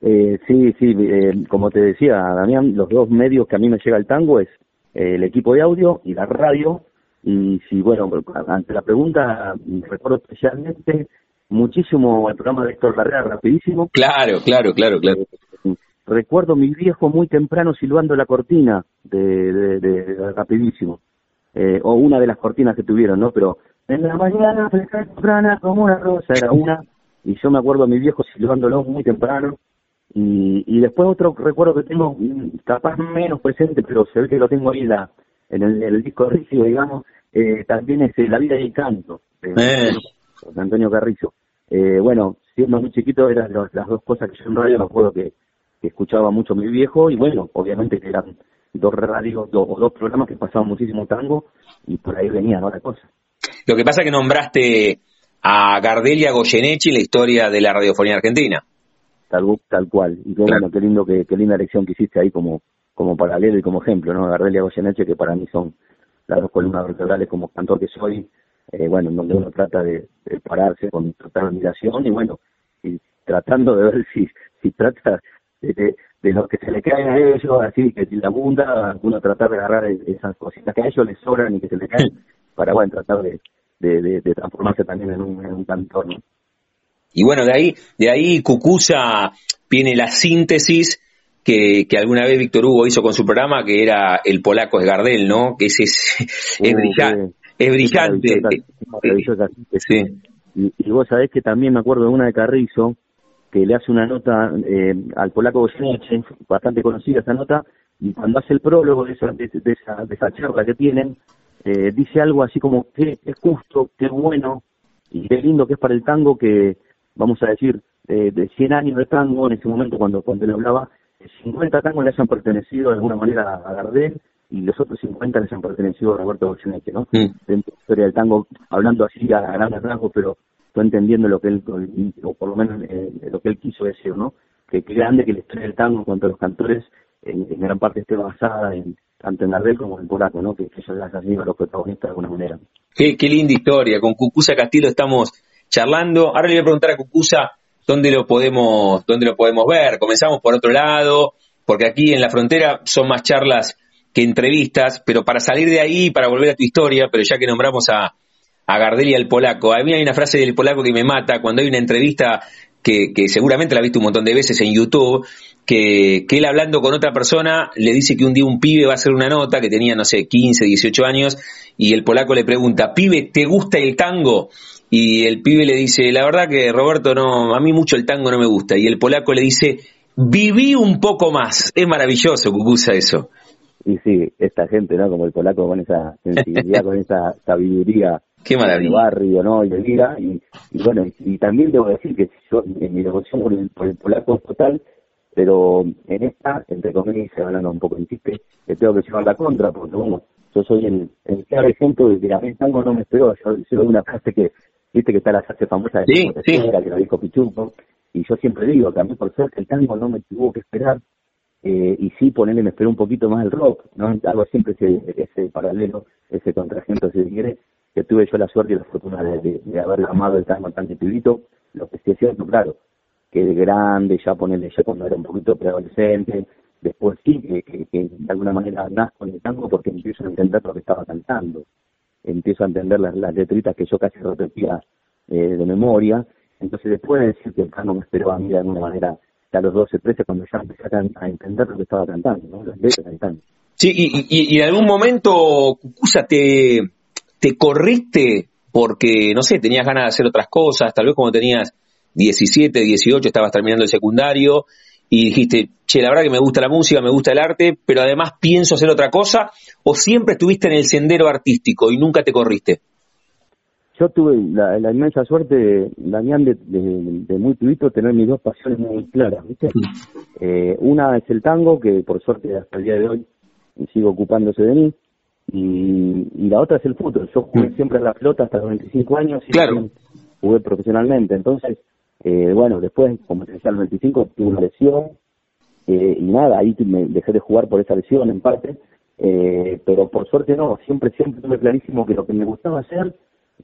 [SPEAKER 5] Eh, sí, sí, eh, como te decía, Damián, los dos medios que a mí me llega el tango es el equipo de audio y la radio. Y si, bueno, ante la pregunta, recuerdo especialmente muchísimo el programa de Héctor Barrera, rapidísimo.
[SPEAKER 4] Claro, claro, claro, claro.
[SPEAKER 5] Recuerdo mi viejo muy temprano silbando la cortina de, de, rapidísimo. Eh, o una de las cortinas que tuvieron, ¿no? Pero en la mañana temprana como una rosa era una y yo me acuerdo a mi viejo silbándolo muy temprano y, y después otro recuerdo que tengo mm, capaz menos presente pero se ve que lo tengo ahí la, en, el, disco rígido digamos eh, también es eh, La vida y el canto de Antonio Carrizo eh, bueno, siendo muy chiquito eran las dos cosas que yo en radio me acuerdo que, escuchaba mucho mi viejo y bueno, obviamente que eran dos radios o dos programas que pasaban muchísimo tango y por ahí venían otra cosa.
[SPEAKER 4] Lo que pasa es que nombraste a Gardelia Goyeneche la historia de la radiofonía argentina.
[SPEAKER 5] Tal, tal cual. Y qué, bueno, qué lindo, qué, linda elección que hiciste ahí como, como paralelo y como ejemplo, ¿no? Gardelia Goyeneche que para mí son las dos columnas vertebrales como cantor que soy, eh, bueno, en donde uno trata de, pararse con total admiración y bueno, y tratando de ver si, si trata de, de, lo que se le caen a ellos, así que si la bunda, uno tratar de agarrar esas cositas que a ellos les sobran y que se le caen, para bueno, tratar de, de, de, transformarse también en un, en un cantor, ¿no?
[SPEAKER 4] Y bueno, de ahí, de ahí Cucusa viene la síntesis que, que, alguna vez Víctor Hugo hizo con su programa, que era el polaco es Gardel, ¿no? Que ese es, es, brillante. Es brillante.
[SPEAKER 5] Sí. Y, vos sabés que también me acuerdo de una de Carrizo, que le hace una nota eh, al polaco Goyeneche, bastante conocida esa nota, y cuando hace el prólogo de esa, de, esa, de esa charla que tienen, eh, dice algo así como, qué, qué justo, qué bueno, y qué lindo que es para el tango que, vamos a decir, eh, de 100 años de tango, en ese momento cuando, cuando le hablaba, 50 tangos le hayan pertenecido de alguna manera a Gardel y los otros 50 les han pertenecido a Roberto Goyeneche, ¿no? Mm. Dentro de la historia del tango, hablando así a, grandes rasgos, pero tú entendiendo lo que él, o por lo menos eh, lo que él quiso decir, ¿no? Que, grande que la historia del tango en cuanto a los cantores en, gran parte esté basada en tanto en Gardel como en Polaco, ¿no? Que, que ellos las han a los protagonistas de alguna manera.
[SPEAKER 4] Qué, qué linda historia. Con Cucusa Castillo estamos charlando. Ahora le voy a preguntar a Cucusa dónde lo podemos, dónde lo podemos ver. Comenzamos por otro lado, porque aquí en la frontera son más charlas que entrevistas, pero para salir de ahí, para volver a tu historia, pero ya que nombramos a, a Gardel y al polaco, a mí hay una frase del polaco que me mata cuando hay una entrevista que, que seguramente la ha visto un montón de veces en YouTube, que, que, él hablando con otra persona le dice que un día un pibe va a hacer una nota que tenía, no sé, 15, 18 años, y el polaco le pregunta, pibe, ¿te gusta el tango? Y el pibe le dice, la verdad que Roberto no, a mí mucho el tango no me gusta, y el polaco le dice, viví un poco más, es maravilloso, Cucusa, eso.
[SPEAKER 5] Y sí, esta gente, ¿no? Como el polaco con esa sensibilidad, con esa sabiduría
[SPEAKER 4] Qué maravilla.
[SPEAKER 5] del barrio, ¿no? Y de vida, y, bueno, y, también debo decir que yo, en mi devoción por el, por el polaco es total, pero en esta, entre comillas, hablando un poco en chiste, que tengo que llevar la contra, porque bueno, yo soy el, el claro ejemplo de que a mí el tango no me esperó, yo, yo una frase que viste que está la frase famosa de
[SPEAKER 4] sí, sí.
[SPEAKER 5] que lo dijo Pichuco, y yo siempre digo que a mí por suerte el tango no me tuvo que esperar, eh, y sí ponerle me esperó un poquito más el rock, ¿no? Algo siempre ese, ese paralelo, ese contrajento, si quiere, que tuve yo la suerte y la fortuna de, de, haber amado el tango tan chiquitito, lo que sí es cierto, claro, que de grande, ya ponerle ya cuando era un poquito preadolescente, después sí, que, que, que, de alguna manera nazco en el tango porque empiezo a entender lo que estaba cantando empiezo a entender las, las letritas que yo casi repetía eh, de memoria. Entonces, después de decir que el canto me esperaba a mí de alguna manera a los 12, 13, cuando ya empecé a, entender lo que estaba cantando, ¿no? las letras cantando.
[SPEAKER 4] Sí, y, y, y, en algún momento, Cucusa, te, te corriste porque, no sé, tenías ganas de hacer otras cosas, tal vez como tenías 17, 18, estabas terminando el secundario y dijiste, che, la verdad que me gusta la música, me gusta el arte, pero además pienso hacer otra cosa, o siempre estuviste en el sendero artístico y nunca te corriste?
[SPEAKER 5] Yo tuve la, inmensa suerte, Damián, de, de, muy pibito tener mis dos pasiones muy claras, ¿viste? Eh, una es el tango, que por suerte hasta el día de hoy sigo ocupándose de mí, y, la otra es el fútbol. Yo jugué siempre en la flota hasta los 25 años y
[SPEAKER 4] claro.
[SPEAKER 5] jugué profesionalmente. Entonces, eh, bueno, después, como te decía, al 25 tuve una lesión eh, y nada, ahí me dejé de jugar por esa lesión en parte, eh, pero por suerte no, siempre, siempre tuve clarísimo que lo que me gustaba hacer,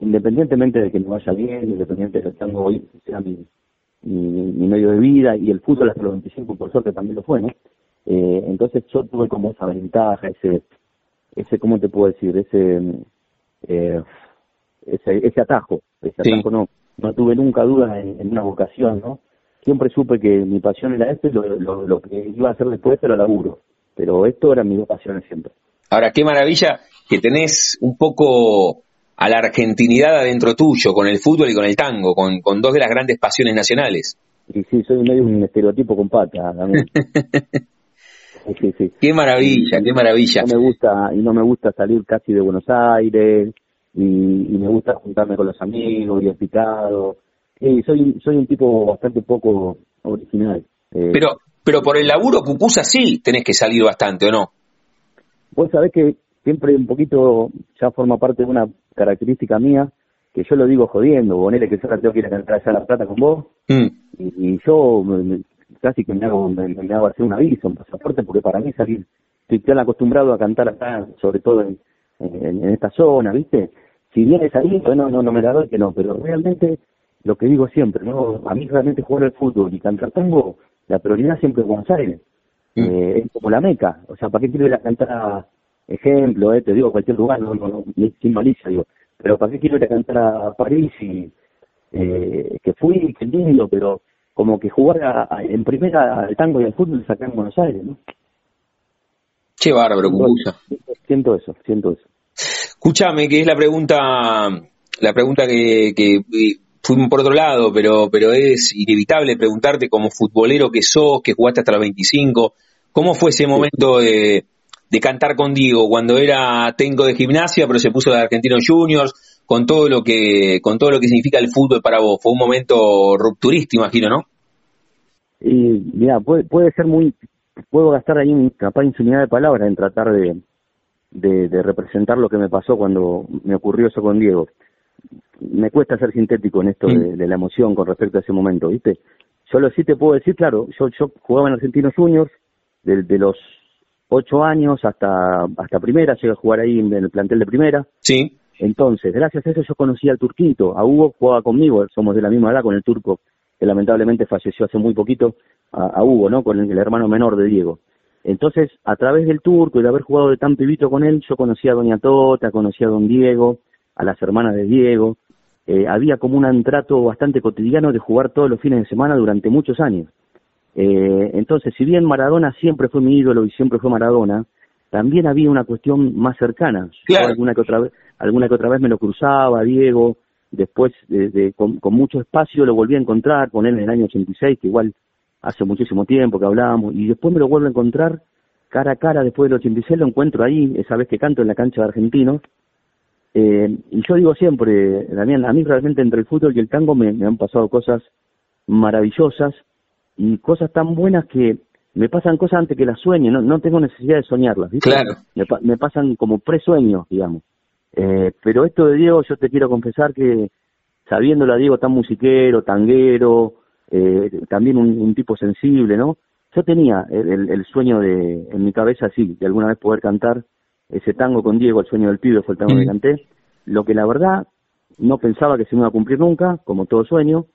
[SPEAKER 5] independientemente de que me vaya bien, independientemente de que tengo hoy, sea mi, mi, medio de vida y el fútbol hasta los 25 por suerte también lo fue, ¿no? Eh, entonces yo tuve como esa ventaja, ese, ese, ¿cómo te puedo decir? Ese, eh, ese, ese atajo, ese atajo no, no tuve nunca duda en, una vocación, ¿no? Siempre supe que mi pasión era esto y lo, lo, que iba a hacer después era laburo. Pero esto era mi vocación siempre.
[SPEAKER 4] Ahora, qué maravilla que tenés un poco a la argentinidad adentro tuyo, con el fútbol y con el tango, con, con dos de las grandes pasiones nacionales.
[SPEAKER 5] Sí, sí, soy medio un estereotipo con pata.
[SPEAKER 4] sí, sí. Qué maravilla, qué maravilla.
[SPEAKER 5] No me gusta, y no me gusta salir casi de Buenos Aires, y, me gusta juntarme con los amigos y el picado. Y soy, soy un tipo bastante poco original.
[SPEAKER 4] Eh. pero, pero por el laburo Cucusa sí tenés que salir bastante, ¿o no?
[SPEAKER 5] Vos sabés que siempre un poquito ya forma parte de una característica mía, que yo lo digo jodiendo, ponele que yo tengo que ir a cantar allá a La Plata con vos, mm. y, yo casi que me hago, me, hago hacer un aviso, un pasaporte, porque para mí salir, estoy tan acostumbrado a cantar acá, sobre todo en, en, esta zona, ¿viste? Si vienes ahí, bueno, no, no me la doy que no, pero realmente lo que digo siempre, ¿no? A mí realmente jugar al fútbol y cantar tango, la prioridad siempre es Buenos Aires. Mm. Eh, es como la meca. O sea, ¿para qué quiero ir a cantar a, ejemplo, eh, te digo, cualquier lugar, no, no, sin malicia, digo, pero ¿para qué quiero ir a cantar a París y eh, que fui, que lindo, pero como que jugar en primera al tango y al fútbol acá en Buenos Aires, ¿no?
[SPEAKER 4] Qué bárbaro, Cucusa.
[SPEAKER 5] Siento eso, siento eso.
[SPEAKER 4] Escúchame, que es la pregunta, la pregunta que, que fuimos por otro lado, pero, pero es inevitable preguntarte como futbolero que sos, que jugaste hasta los 25, ¿cómo fue ese momento de, de cantar con Diego cuando era técnico de gimnasia, pero se puso de Argentinos Juniors, con todo lo que, con todo lo que significa el fútbol para vos? Fue un momento rupturista, imagino, ¿no?
[SPEAKER 5] Y mira, puede, puede ser muy, puedo gastar ahí capaz infinidad de palabras en tratar de, de, representar lo que me pasó cuando me ocurrió eso con Diego. Me cuesta ser sintético en esto de, la emoción con respecto a ese momento, ¿viste? Solo sí te puedo decir, claro, yo, yo jugaba en Argentinos Juniors, de, de los ocho años hasta hasta primera, llegué a jugar ahí en el plantel de primera.
[SPEAKER 4] Sí.
[SPEAKER 5] Entonces, gracias a eso yo conocí al Turquito, a Hugo jugaba conmigo, somos de la misma edad con el turco, que lamentablemente falleció hace muy poquito, a, Hugo, ¿no? Con el, hermano menor de Diego. Entonces, a través del turco y de haber jugado de tan pibito con él, yo conocí a Doña Tota, conocí a Don Diego, a las hermanas de Diego. Eh, había como un trato bastante cotidiano de jugar todos los fines de semana durante muchos años. Eh, entonces, si bien Maradona siempre fue mi ídolo y siempre fue Maradona, también había una cuestión más cercana. alguna que otra vez, alguna que otra vez me lo cruzaba, Diego, después de, con, mucho espacio lo volví a encontrar, con él en el año 86, que igual hace muchísimo tiempo que hablábamos, y después me lo vuelvo a encontrar cara a cara después del 86, lo encuentro ahí, esa vez que canto en la cancha de Argentinos, eh, y yo digo siempre, Damián, a mí realmente entre el fútbol y el tango me, han pasado cosas maravillosas y cosas tan buenas que me pasan cosas antes que las sueñe, no, no tengo necesidad de soñarlas, ¿viste?
[SPEAKER 4] Claro.
[SPEAKER 5] Me, pasan como presueños, digamos. Eh, pero esto de Diego, yo te quiero confesar que sabiéndolo a Diego tan musiquero, tanguero, eh, también un, tipo sensible, ¿no? Yo tenía el, sueño de, en mi cabeza, sí, de alguna vez poder cantar ese tango con Diego, el sueño del pibe fue el tango que canté, lo que la verdad no pensaba que se me iba a cumplir nunca, como todo sueño,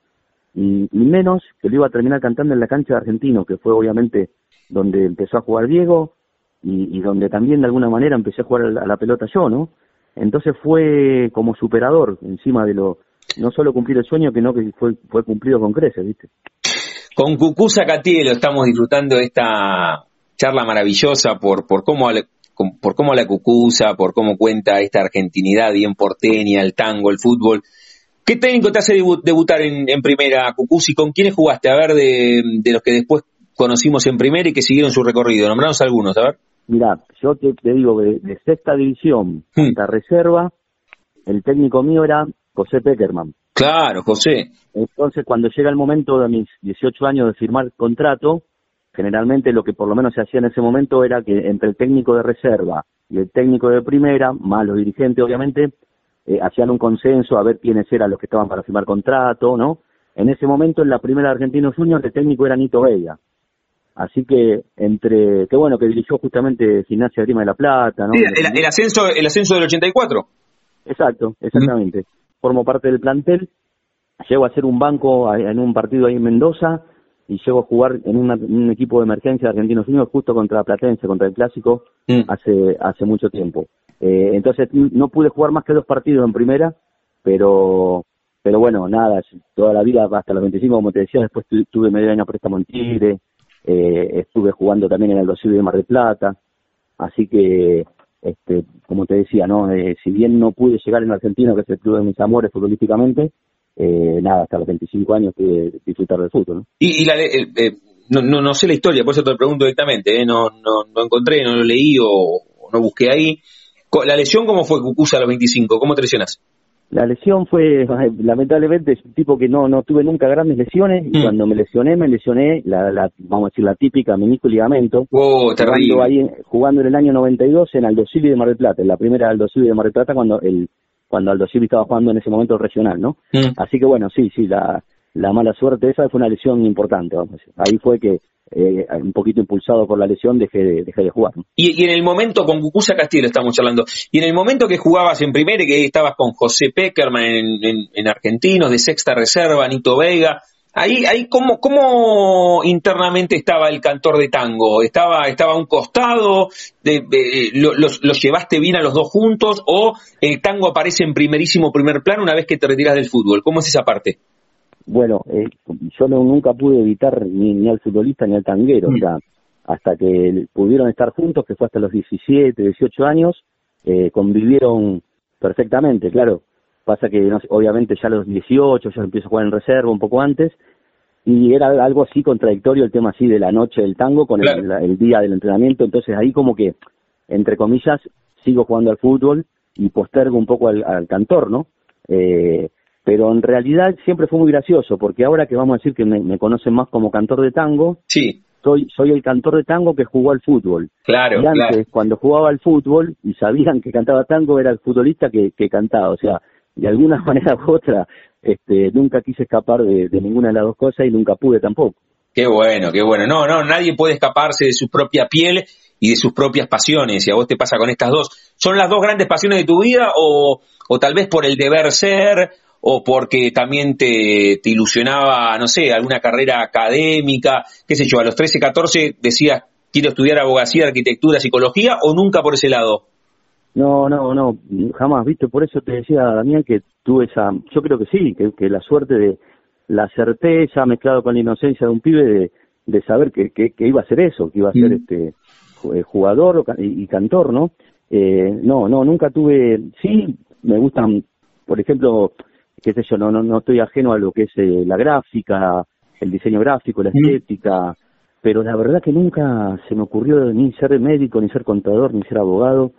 [SPEAKER 5] y, menos que lo iba a terminar cantando en la cancha de Argentino, que fue obviamente donde empezó a jugar Diego y, donde también de alguna manera empecé a jugar a la, pelota yo, ¿no? Entonces fue como superador encima de lo, no solo cumplir el sueño, sino que fue, fue cumplido con creces, ¿viste?
[SPEAKER 4] Con Cucusa Catielo estamos disfrutando de esta charla maravillosa por, por cómo por cómo la Cucusa, por cómo cuenta esta argentinidad bien porteña, el tango, el fútbol. ¿Qué técnico te hace debutar en, primera, Cucusa, y con quiénes jugaste? A ver, de, los que después conocimos en primera y que siguieron su recorrido. Nombranos algunos, a ver.
[SPEAKER 5] Mira, yo te, digo, de, de, sexta división hmm. hasta reserva, el técnico mío era José Peckerman.
[SPEAKER 4] Claro, José.
[SPEAKER 5] Entonces, cuando llega el momento de mis 18 años de firmar contrato, generalmente lo que por lo menos se hacía en ese momento era que entre el técnico de reserva y el técnico de primera, más los dirigentes obviamente, eh, hacían un consenso a ver quiénes eran los que estaban para firmar contrato, ¿no? En ese momento, en la primera Argentinos Juniors, el técnico era Nito Vega. Así que entre, qué bueno que dirigió justamente Gimnasia Grima de la Plata, ¿no?
[SPEAKER 4] Sí, el, ascenso, el ascenso del 84.
[SPEAKER 5] Exacto, exactamente. Formo parte del plantel, llego a hacer un banco en un partido ahí en Mendoza y llego a jugar en, un equipo de emergencia de Argentinos Unidos justo contra Platense, contra el Clásico, mm. hace, hace mucho tiempo. Eh, entonces no pude jugar más que dos partidos en primera, pero pero bueno, nada, toda la vida hasta los 25, como te decía, después tuve medio año préstamo en Tigre, eh, estuve jugando también en el Dosivo de Mar del Plata, así que este, como te decía, no, eh, si bien no pude llegar en Argentina, que es el club de mis amores futbolísticamente, eh, nada, hasta los 25 años pude disfrutar del fútbol. ¿no?
[SPEAKER 4] Y, y la, eh, eh, no, no, no, sé la historia, por eso te lo pregunto directamente, ¿eh? no, no, no encontré, no lo leí o, no busqué ahí. ¿La lesión cómo fue Cucusa a los 25? ¿Cómo te lesionas?
[SPEAKER 5] La lesión fue, lamentablemente, es un tipo que no, no tuve nunca grandes lesiones, y mm. cuando me lesioné, me lesioné, la, la, vamos a decir, la típica menisco ligamento.
[SPEAKER 4] Oh,
[SPEAKER 5] jugando, ahí, jugando en el año 92 en Aldo Civi de Mar del Plata, en la primera Aldo Civi de Mar del Plata, cuando el cuando Aldo Civi estaba jugando en ese momento regional, ¿no? Mm. Así que bueno, sí, sí, la, la mala suerte esa fue una lesión importante, vamos a decir. Ahí fue que eh, un poquito impulsado por la lesión dejé de, dejé de jugar.
[SPEAKER 4] Y, en el momento, con Cucusa Castillo estamos charlando, y en el momento que jugabas en primera y que estabas con José Peckerman en, en, Argentinos, de sexta reserva, Nito Vega, ahí, ahí ¿cómo, ¿cómo internamente estaba el cantor de tango? ¿Estaba, estaba a un costado? Los, ¿Los llevaste bien a los dos juntos? ¿O el tango aparece en primerísimo primer plano una vez que te retiras del fútbol? ¿Cómo es esa parte?
[SPEAKER 5] Bueno, eh, yo nunca pude evitar ni, al futbolista ni al tanguero, o sea, hasta que pudieron estar juntos, que fue hasta los 17, 18 años, eh, convivieron perfectamente, claro. Pasa que obviamente ya a los 18 yo empiezo a jugar en reserva un poco antes, y era algo así contradictorio el tema así de la noche del tango con el, día del entrenamiento, entonces ahí como que, entre comillas, sigo jugando al fútbol y postergo un poco al, al cantor, ¿no? Eh, pero en realidad siempre fue muy gracioso, porque ahora que vamos a decir que me, conocen más como cantor de tango,
[SPEAKER 4] sí.
[SPEAKER 5] soy, soy el cantor de tango que jugó al fútbol.
[SPEAKER 4] Claro,
[SPEAKER 5] y antes, cuando jugaba al fútbol y sabían que cantaba tango, era el futbolista que, que cantaba. O sea, de alguna manera u otra, este, nunca quise escapar de, de ninguna de las dos cosas y nunca pude tampoco.
[SPEAKER 4] Qué bueno, qué bueno. No, no, nadie puede escaparse de su propia piel y de sus propias pasiones, y a vos te pasa con estas dos. ¿Son las dos grandes pasiones de tu vida o, o tal vez por el deber ser o porque también te, te, ilusionaba, no sé, alguna carrera académica, qué sé yo, a los 13, 14 decías, quiero estudiar abogacía, arquitectura, psicología, o nunca por ese lado?
[SPEAKER 5] No, no, no, jamás, viste, por eso te decía, Damián, que tuve esa, yo creo que sí, que, la suerte de la certeza mezclado con la inocencia de un pibe de, de saber que, que, iba a ser eso, que iba a ser mm. este eh, jugador y, cantor, ¿no? Eh, no, no, nunca tuve, sí, me gustan, por ejemplo, qué sé yo, no, no, no estoy ajeno a lo que es eh, la gráfica, el diseño gráfico, la estética, pero la verdad que nunca se me ocurrió ni ser médico, ni ser contador, ni ser abogado.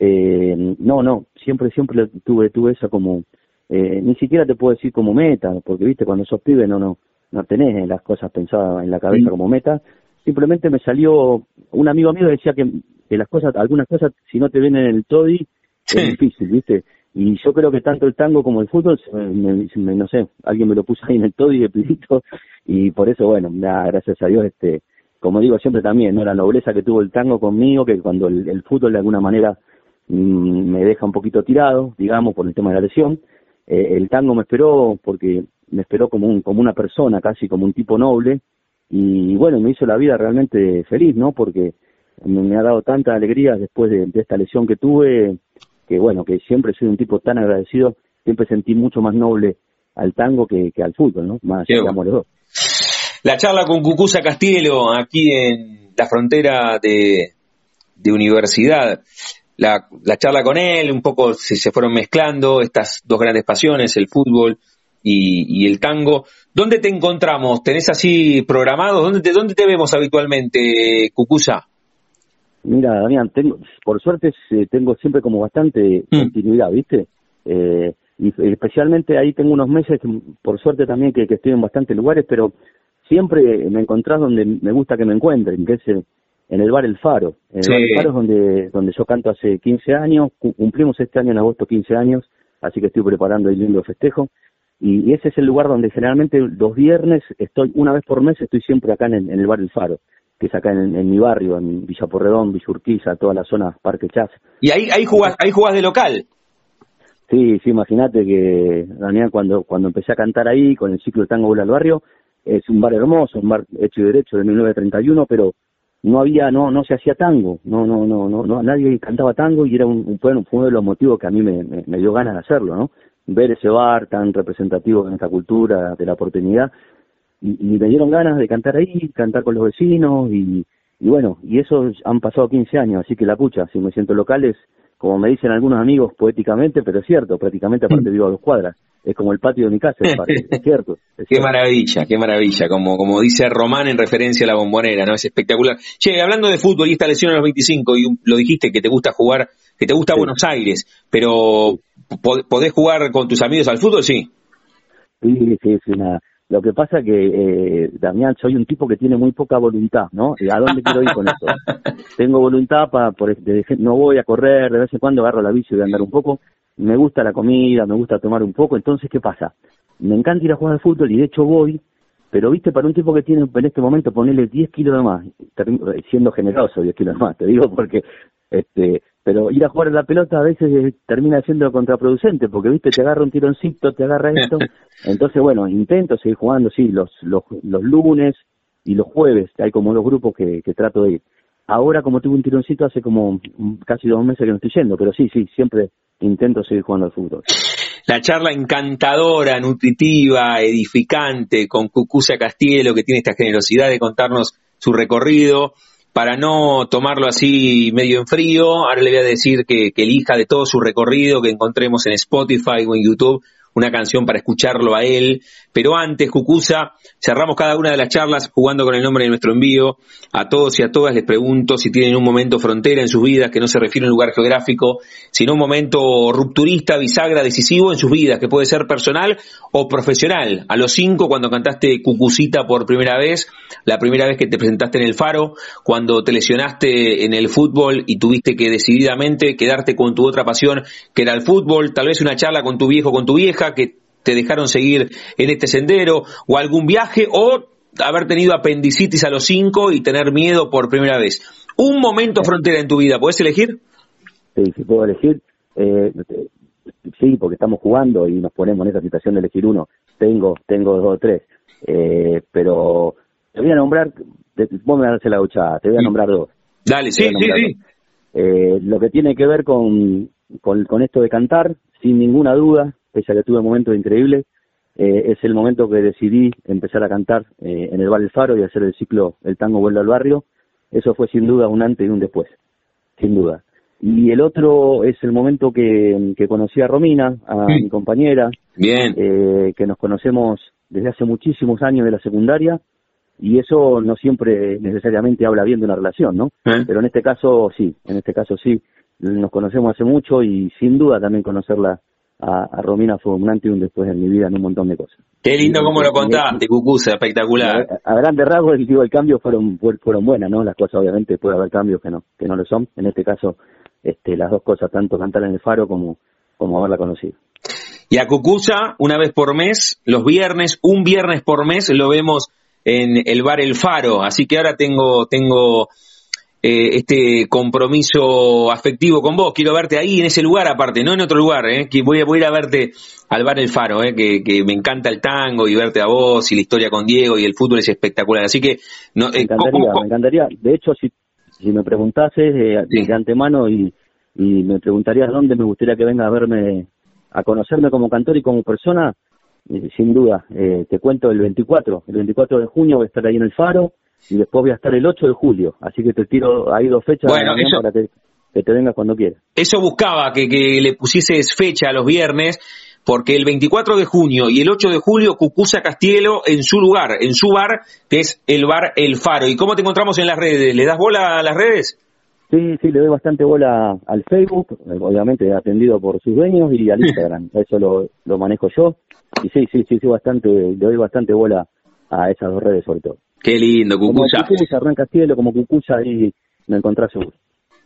[SPEAKER 5] Eh, no, no, siempre, siempre tuve, tuve esa como, eh, ni siquiera te puedo decir como meta, porque viste, cuando sos pibe no, no, no tenés las cosas pensadas en la cabeza como meta. Simplemente me salió, un amigo mío decía que, que las cosas, algunas cosas, si no te ven en el toddy, es difícil, viste y yo creo que tanto el tango como el fútbol, me, no sé, alguien me lo puso ahí en el todo y de pidito, y por eso, bueno, gracias a Dios, este, como digo siempre también, ¿no? la nobleza que tuvo el tango conmigo, que cuando el, fútbol de alguna manera mm, me deja un poquito tirado, digamos, por el tema de la lesión, eh, el tango me esperó porque me esperó como, un, como una persona, casi como un tipo noble, y bueno, me hizo la vida realmente feliz, ¿no? Porque me, ha dado tanta alegría después de esta lesión que tuve, que bueno, que siempre soy un tipo tan agradecido, siempre sentí mucho más noble al tango que, al fútbol, ¿no? Más allá de los dos.
[SPEAKER 4] La charla con Cucusa Castielo, aquí en la frontera de, de universidad. La, la, charla con él, un poco se, se, fueron mezclando estas dos grandes pasiones, el fútbol y, y, el tango. ¿Dónde te encontramos? ¿Tenés así programado? ¿Dónde te, dónde te vemos habitualmente, Cucusa?
[SPEAKER 5] Mira, Damián, tengo, por suerte tengo siempre como bastante mm. continuidad, ¿viste? Eh, y especialmente ahí tengo unos meses, por suerte también que, estoy en bastantes lugares, pero siempre me encontrás donde me gusta que me encuentren, que es en el bar El Faro. En el bar El Faro es donde, donde yo canto hace 15 años, cumplimos este año en agosto 15 años, así que estoy preparando el lindo festejo. Y, ese es el lugar donde generalmente los viernes estoy, una vez por mes estoy siempre acá en el bar El Faro que es acá en, mi barrio, en Villa Porredón, Villa Urquiza, toda la zona Parque Chas.
[SPEAKER 4] ¿Y ahí, ahí, jugás, ahí jugás de local?
[SPEAKER 5] Sí, sí, imagínate que, Daniel, cuando, cuando empecé a cantar ahí con el ciclo de tango Vuela al Barrio, es un bar hermoso, un bar hecho y derecho de 1931, pero no había, no, no se hacía tango, no, no, no, no, nadie cantaba tango y era un, fue uno de los motivos que a mí me, me, me dio ganas de hacerlo, ¿no? Ver ese bar tan representativo en esta cultura de la oportunidad y, me dieron ganas de cantar ahí, cantar con los vecinos y, y bueno, y eso han pasado 15 años, así que la pucha, si me siento locales, como me dicen algunos amigos poéticamente, pero es cierto, prácticamente aparte vivo a dos cuadras, es como el patio de mi casa, es, cierto.
[SPEAKER 4] qué maravilla, qué maravilla, como, como dice Román en referencia a la bombonera, ¿no? Es espectacular. Che, hablando de fútbol y esta lesión a los 25, y lo dijiste que te gusta jugar, que te gusta Buenos Aires, pero ¿podés jugar con tus amigos al fútbol? Sí.
[SPEAKER 5] Sí, sí, sí, nada lo que pasa que, eh, Damián, soy un tipo que tiene muy poca voluntad, ¿no? ¿A dónde quiero ir con eso? Tengo voluntad para, por, no voy a correr, de vez en cuando agarro la bici y voy a andar un poco. Me gusta la comida, me gusta tomar un poco. Entonces, ¿qué pasa? me encanta ir a jugar al fútbol y de hecho voy, pero viste, para un tipo que tiene en este momento ponerle 10 kilos de más, siendo generoso 10 kilos de más, te digo porque, este, pero ir a jugar a la pelota a veces termina siendo contraproducente, porque viste, te agarra un tironcito, te agarra esto, entonces bueno, intento seguir jugando, sí, los, los, los lunes y los jueves, hay como dos grupos que, que trato de ir. Ahora como tuve un tironcito hace como casi dos meses que no estoy yendo, pero sí, sí, siempre intento seguir jugando al fútbol.
[SPEAKER 4] La charla encantadora, nutritiva, edificante con Cucusa Castielo, que tiene esta generosidad de contarnos su recorrido. Para no tomarlo así medio en frío, ahora le voy a decir que, que elija de todo su recorrido que encontremos en Spotify o en YouTube una canción para escucharlo a él. Pero antes, Cucusa, cerramos cada una de las charlas jugando con el nombre de nuestro envío. A todos y a todas les pregunto si tienen un momento frontera en sus vidas que no se refiere a un lugar geográfico, sino un momento rupturista, bisagra, decisivo en sus vidas, que puede ser personal o profesional. A los cinco, cuando cantaste Cucucita por primera vez, la primera vez que te presentaste en el Faro, cuando te lesionaste en el fútbol y tuviste que decididamente quedarte con tu otra pasión, que era el fútbol, tal vez una charla con tu viejo, con tu vieja, que te dejaron seguir en este sendero, o algún viaje, o haber tenido apendicitis a los cinco y tener miedo por primera vez. Un momento frontera en tu vida, ¿puedes elegir?
[SPEAKER 5] Sí, sí puedo elegir. Eh, sí, porque estamos jugando y nos ponemos en esa situación de elegir uno. Tengo, tengo dos o tres. Eh, pero te voy a nombrar, vos me das la duchada, te voy a nombrar dos.
[SPEAKER 4] Dale, sí, sí, sí.
[SPEAKER 5] Eh, lo que tiene que ver con, con, con, esto de cantar, sin ninguna duda, pese a que tuve momentos increíbles, eh, es el momento que decidí empezar a cantar eh, en el Bar El Faro y hacer el ciclo El Tango Vuelve al Barrio. Eso fue sin duda un antes y un después, sin duda. Y el otro es el momento que, que conocí a Romina, a mi compañera,
[SPEAKER 4] Bien.
[SPEAKER 5] Eh, que nos conocemos desde hace muchísimos años de la secundaria, y eso no siempre necesariamente habla bien de una relación, ¿no?
[SPEAKER 4] ¿Eh?
[SPEAKER 5] Pero en este caso sí, en este caso sí, nos conocemos hace mucho y sin duda también conocerla a, a, Romina fue un antes y un después en mi vida en un montón de cosas.
[SPEAKER 4] Qué lindo como lo contaste, Cucusa, espectacular.
[SPEAKER 5] A, a grandes rasgos, el, digo, el cambio fueron fueron buenas, ¿no? Las cosas obviamente puede haber cambios que no que no lo son. En este caso, este, las dos cosas, tanto cantar en el faro como como haberla conocido.
[SPEAKER 4] Y a Cucusa, una vez por mes, los viernes, un viernes por mes, lo vemos en el bar El Faro. Así que ahora tengo tengo eh, este compromiso afectivo con vos. Quiero verte ahí en ese lugar aparte, no en otro lugar, ¿eh? que voy a, voy a ir a verte al bar El Faro, ¿eh? que, que, me encanta el tango y verte a vos y la historia con Diego y el fútbol es espectacular. Así que... No,
[SPEAKER 5] me, encantaría, ¿cómo, cómo? me encantaría, de hecho, si, si me preguntases eh, sí. de antemano y, y me preguntarías dónde me gustaría que venga a verme, a conocerme como cantor y como persona, eh, sin duda, eh, te cuento el 24, el 24 de junio voy a estar ahí en El Faro, y después voy a estar el 8 de julio, así que te tiro ahí dos fechas
[SPEAKER 4] bueno, eso,
[SPEAKER 5] para que, que, te vengas cuando quieras.
[SPEAKER 4] Eso buscaba, que, que le pusieses fecha a los viernes, porque el 24 de junio y el 8 de julio Cucusa Castielo en su lugar, en su bar, que es el bar El Faro. ¿Y cómo te encontramos en las redes? ¿Le das bola a las redes?
[SPEAKER 5] Sí, sí, le doy bastante bola al Facebook, obviamente atendido por sus dueños, y al Instagram, eso lo, lo manejo yo. Y sí, sí, sí, sí, bastante, le doy bastante bola a esas dos redes sobre todo.
[SPEAKER 4] Qué lindo, Cucusa.
[SPEAKER 5] Como Cucusa, Hernán Castielo, como Cucusa, ahí me encontrás seguro.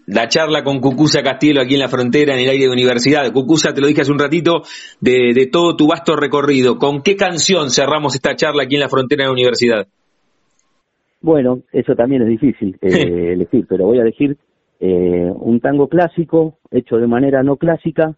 [SPEAKER 4] La charla con Cucusa Castielo aquí en la frontera, en el aire de universidad. Cucusa, te lo dije hace un ratito, de, de todo tu vasto recorrido. ¿Con qué canción cerramos esta charla aquí en la frontera de la universidad?
[SPEAKER 5] Bueno, eso también es difícil eh, elegir, pero voy a elegir eh, un tango clásico, hecho de manera no clásica,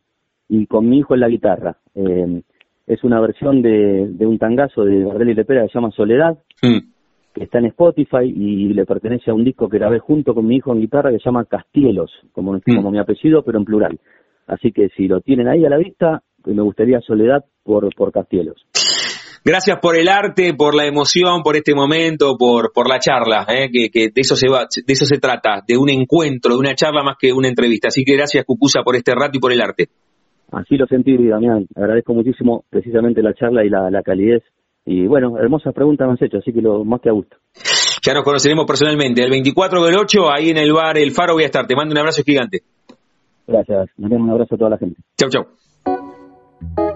[SPEAKER 5] y con mi hijo en la guitarra. Eh, es una versión de, de un tangazo de Gardel y Lepera que se llama Soledad. Que está en Spotify y le pertenece a un disco que grabé junto con mi hijo en guitarra que se llama Castielos, como, mm. como mi apellido, pero en plural. Así que si lo tienen ahí a la vista, me gustaría Soledad por, por Castielos.
[SPEAKER 4] Gracias por el arte, por la emoción, por este momento, por, por la charla, ¿eh? que, que de eso se va, de eso se trata, de un encuentro, de una charla más que una entrevista. Así que gracias, Cucusa, por este rato y por el arte.
[SPEAKER 5] Así lo sentí, Damián. Agradezco muchísimo precisamente la charla y la, la calidez y bueno, hermosas preguntas me has hecho, así que lo más que a gusto.
[SPEAKER 4] Ya nos conoceremos personalmente. El 24 del 8, ahí en el bar El Faro voy a estar. Te mando un abrazo gigante.
[SPEAKER 5] Gracias. Nos un abrazo a toda la gente.
[SPEAKER 4] Chau, chau.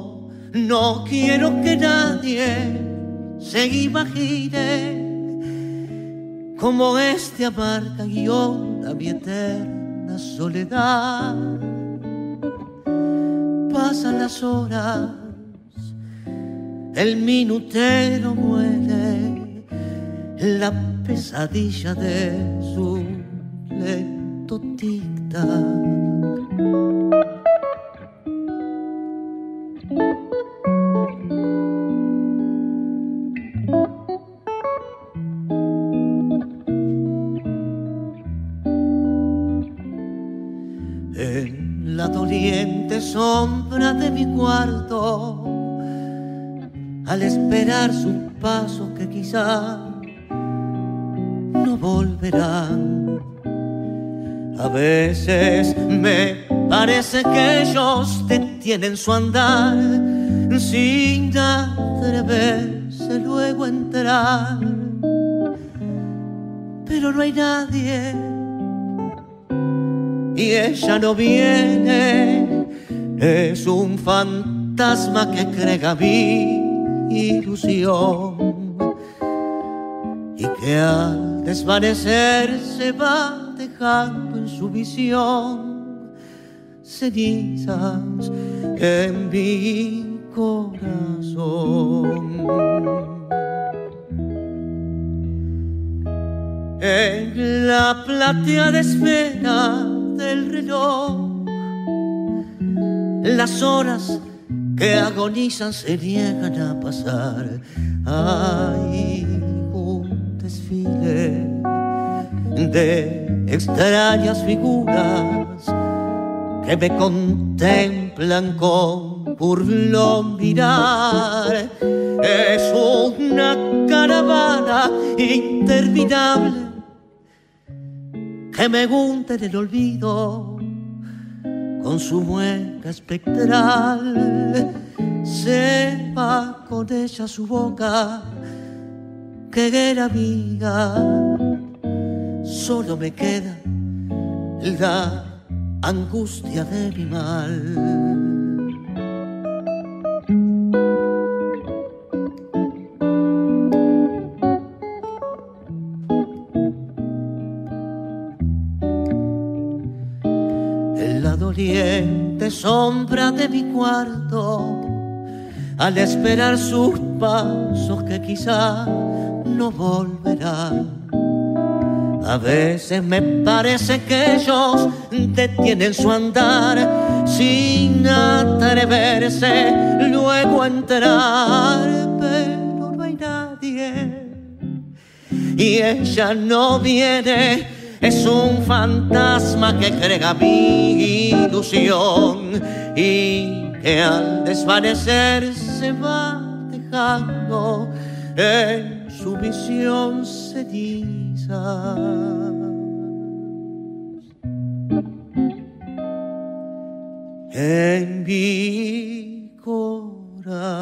[SPEAKER 6] no quiero que nadie se imagine como este amarga guion a mi eterna soledad. Pasan las horas, el minutero muere, la pesadilla de su lento tic-tac. Sombra de mi cuarto, al esperar sus pasos que quizá no volverán. A veces me parece que ellos detienen su andar sin atreverse luego a entrar. Pero no hay nadie y ella no viene es un fantasma que crea mi ilusión y que al desvanecerse va dejando en su visión cenizas en mi corazón. En la plateada esfera del reloj las horas que agonizan se niegan a pasar. Hay un desfile de extrañas figuras que me contemplan con burlón mirar. Es una caravana interminable que me hunde en el olvido con su mueca espectral. Se va con ella su boca, que era amiga. Solo me queda la angustia de mi mal. Sombra de mi cuarto, al esperar sus pasos que quizá no volverán. A veces me parece que ellos detienen su andar sin atreverse luego a entrar, pero no hay nadie y ella no viene es un fantasma que crea mi ilusión y que al desvanecer se va dejando en su visión ceniza. En mi corazón.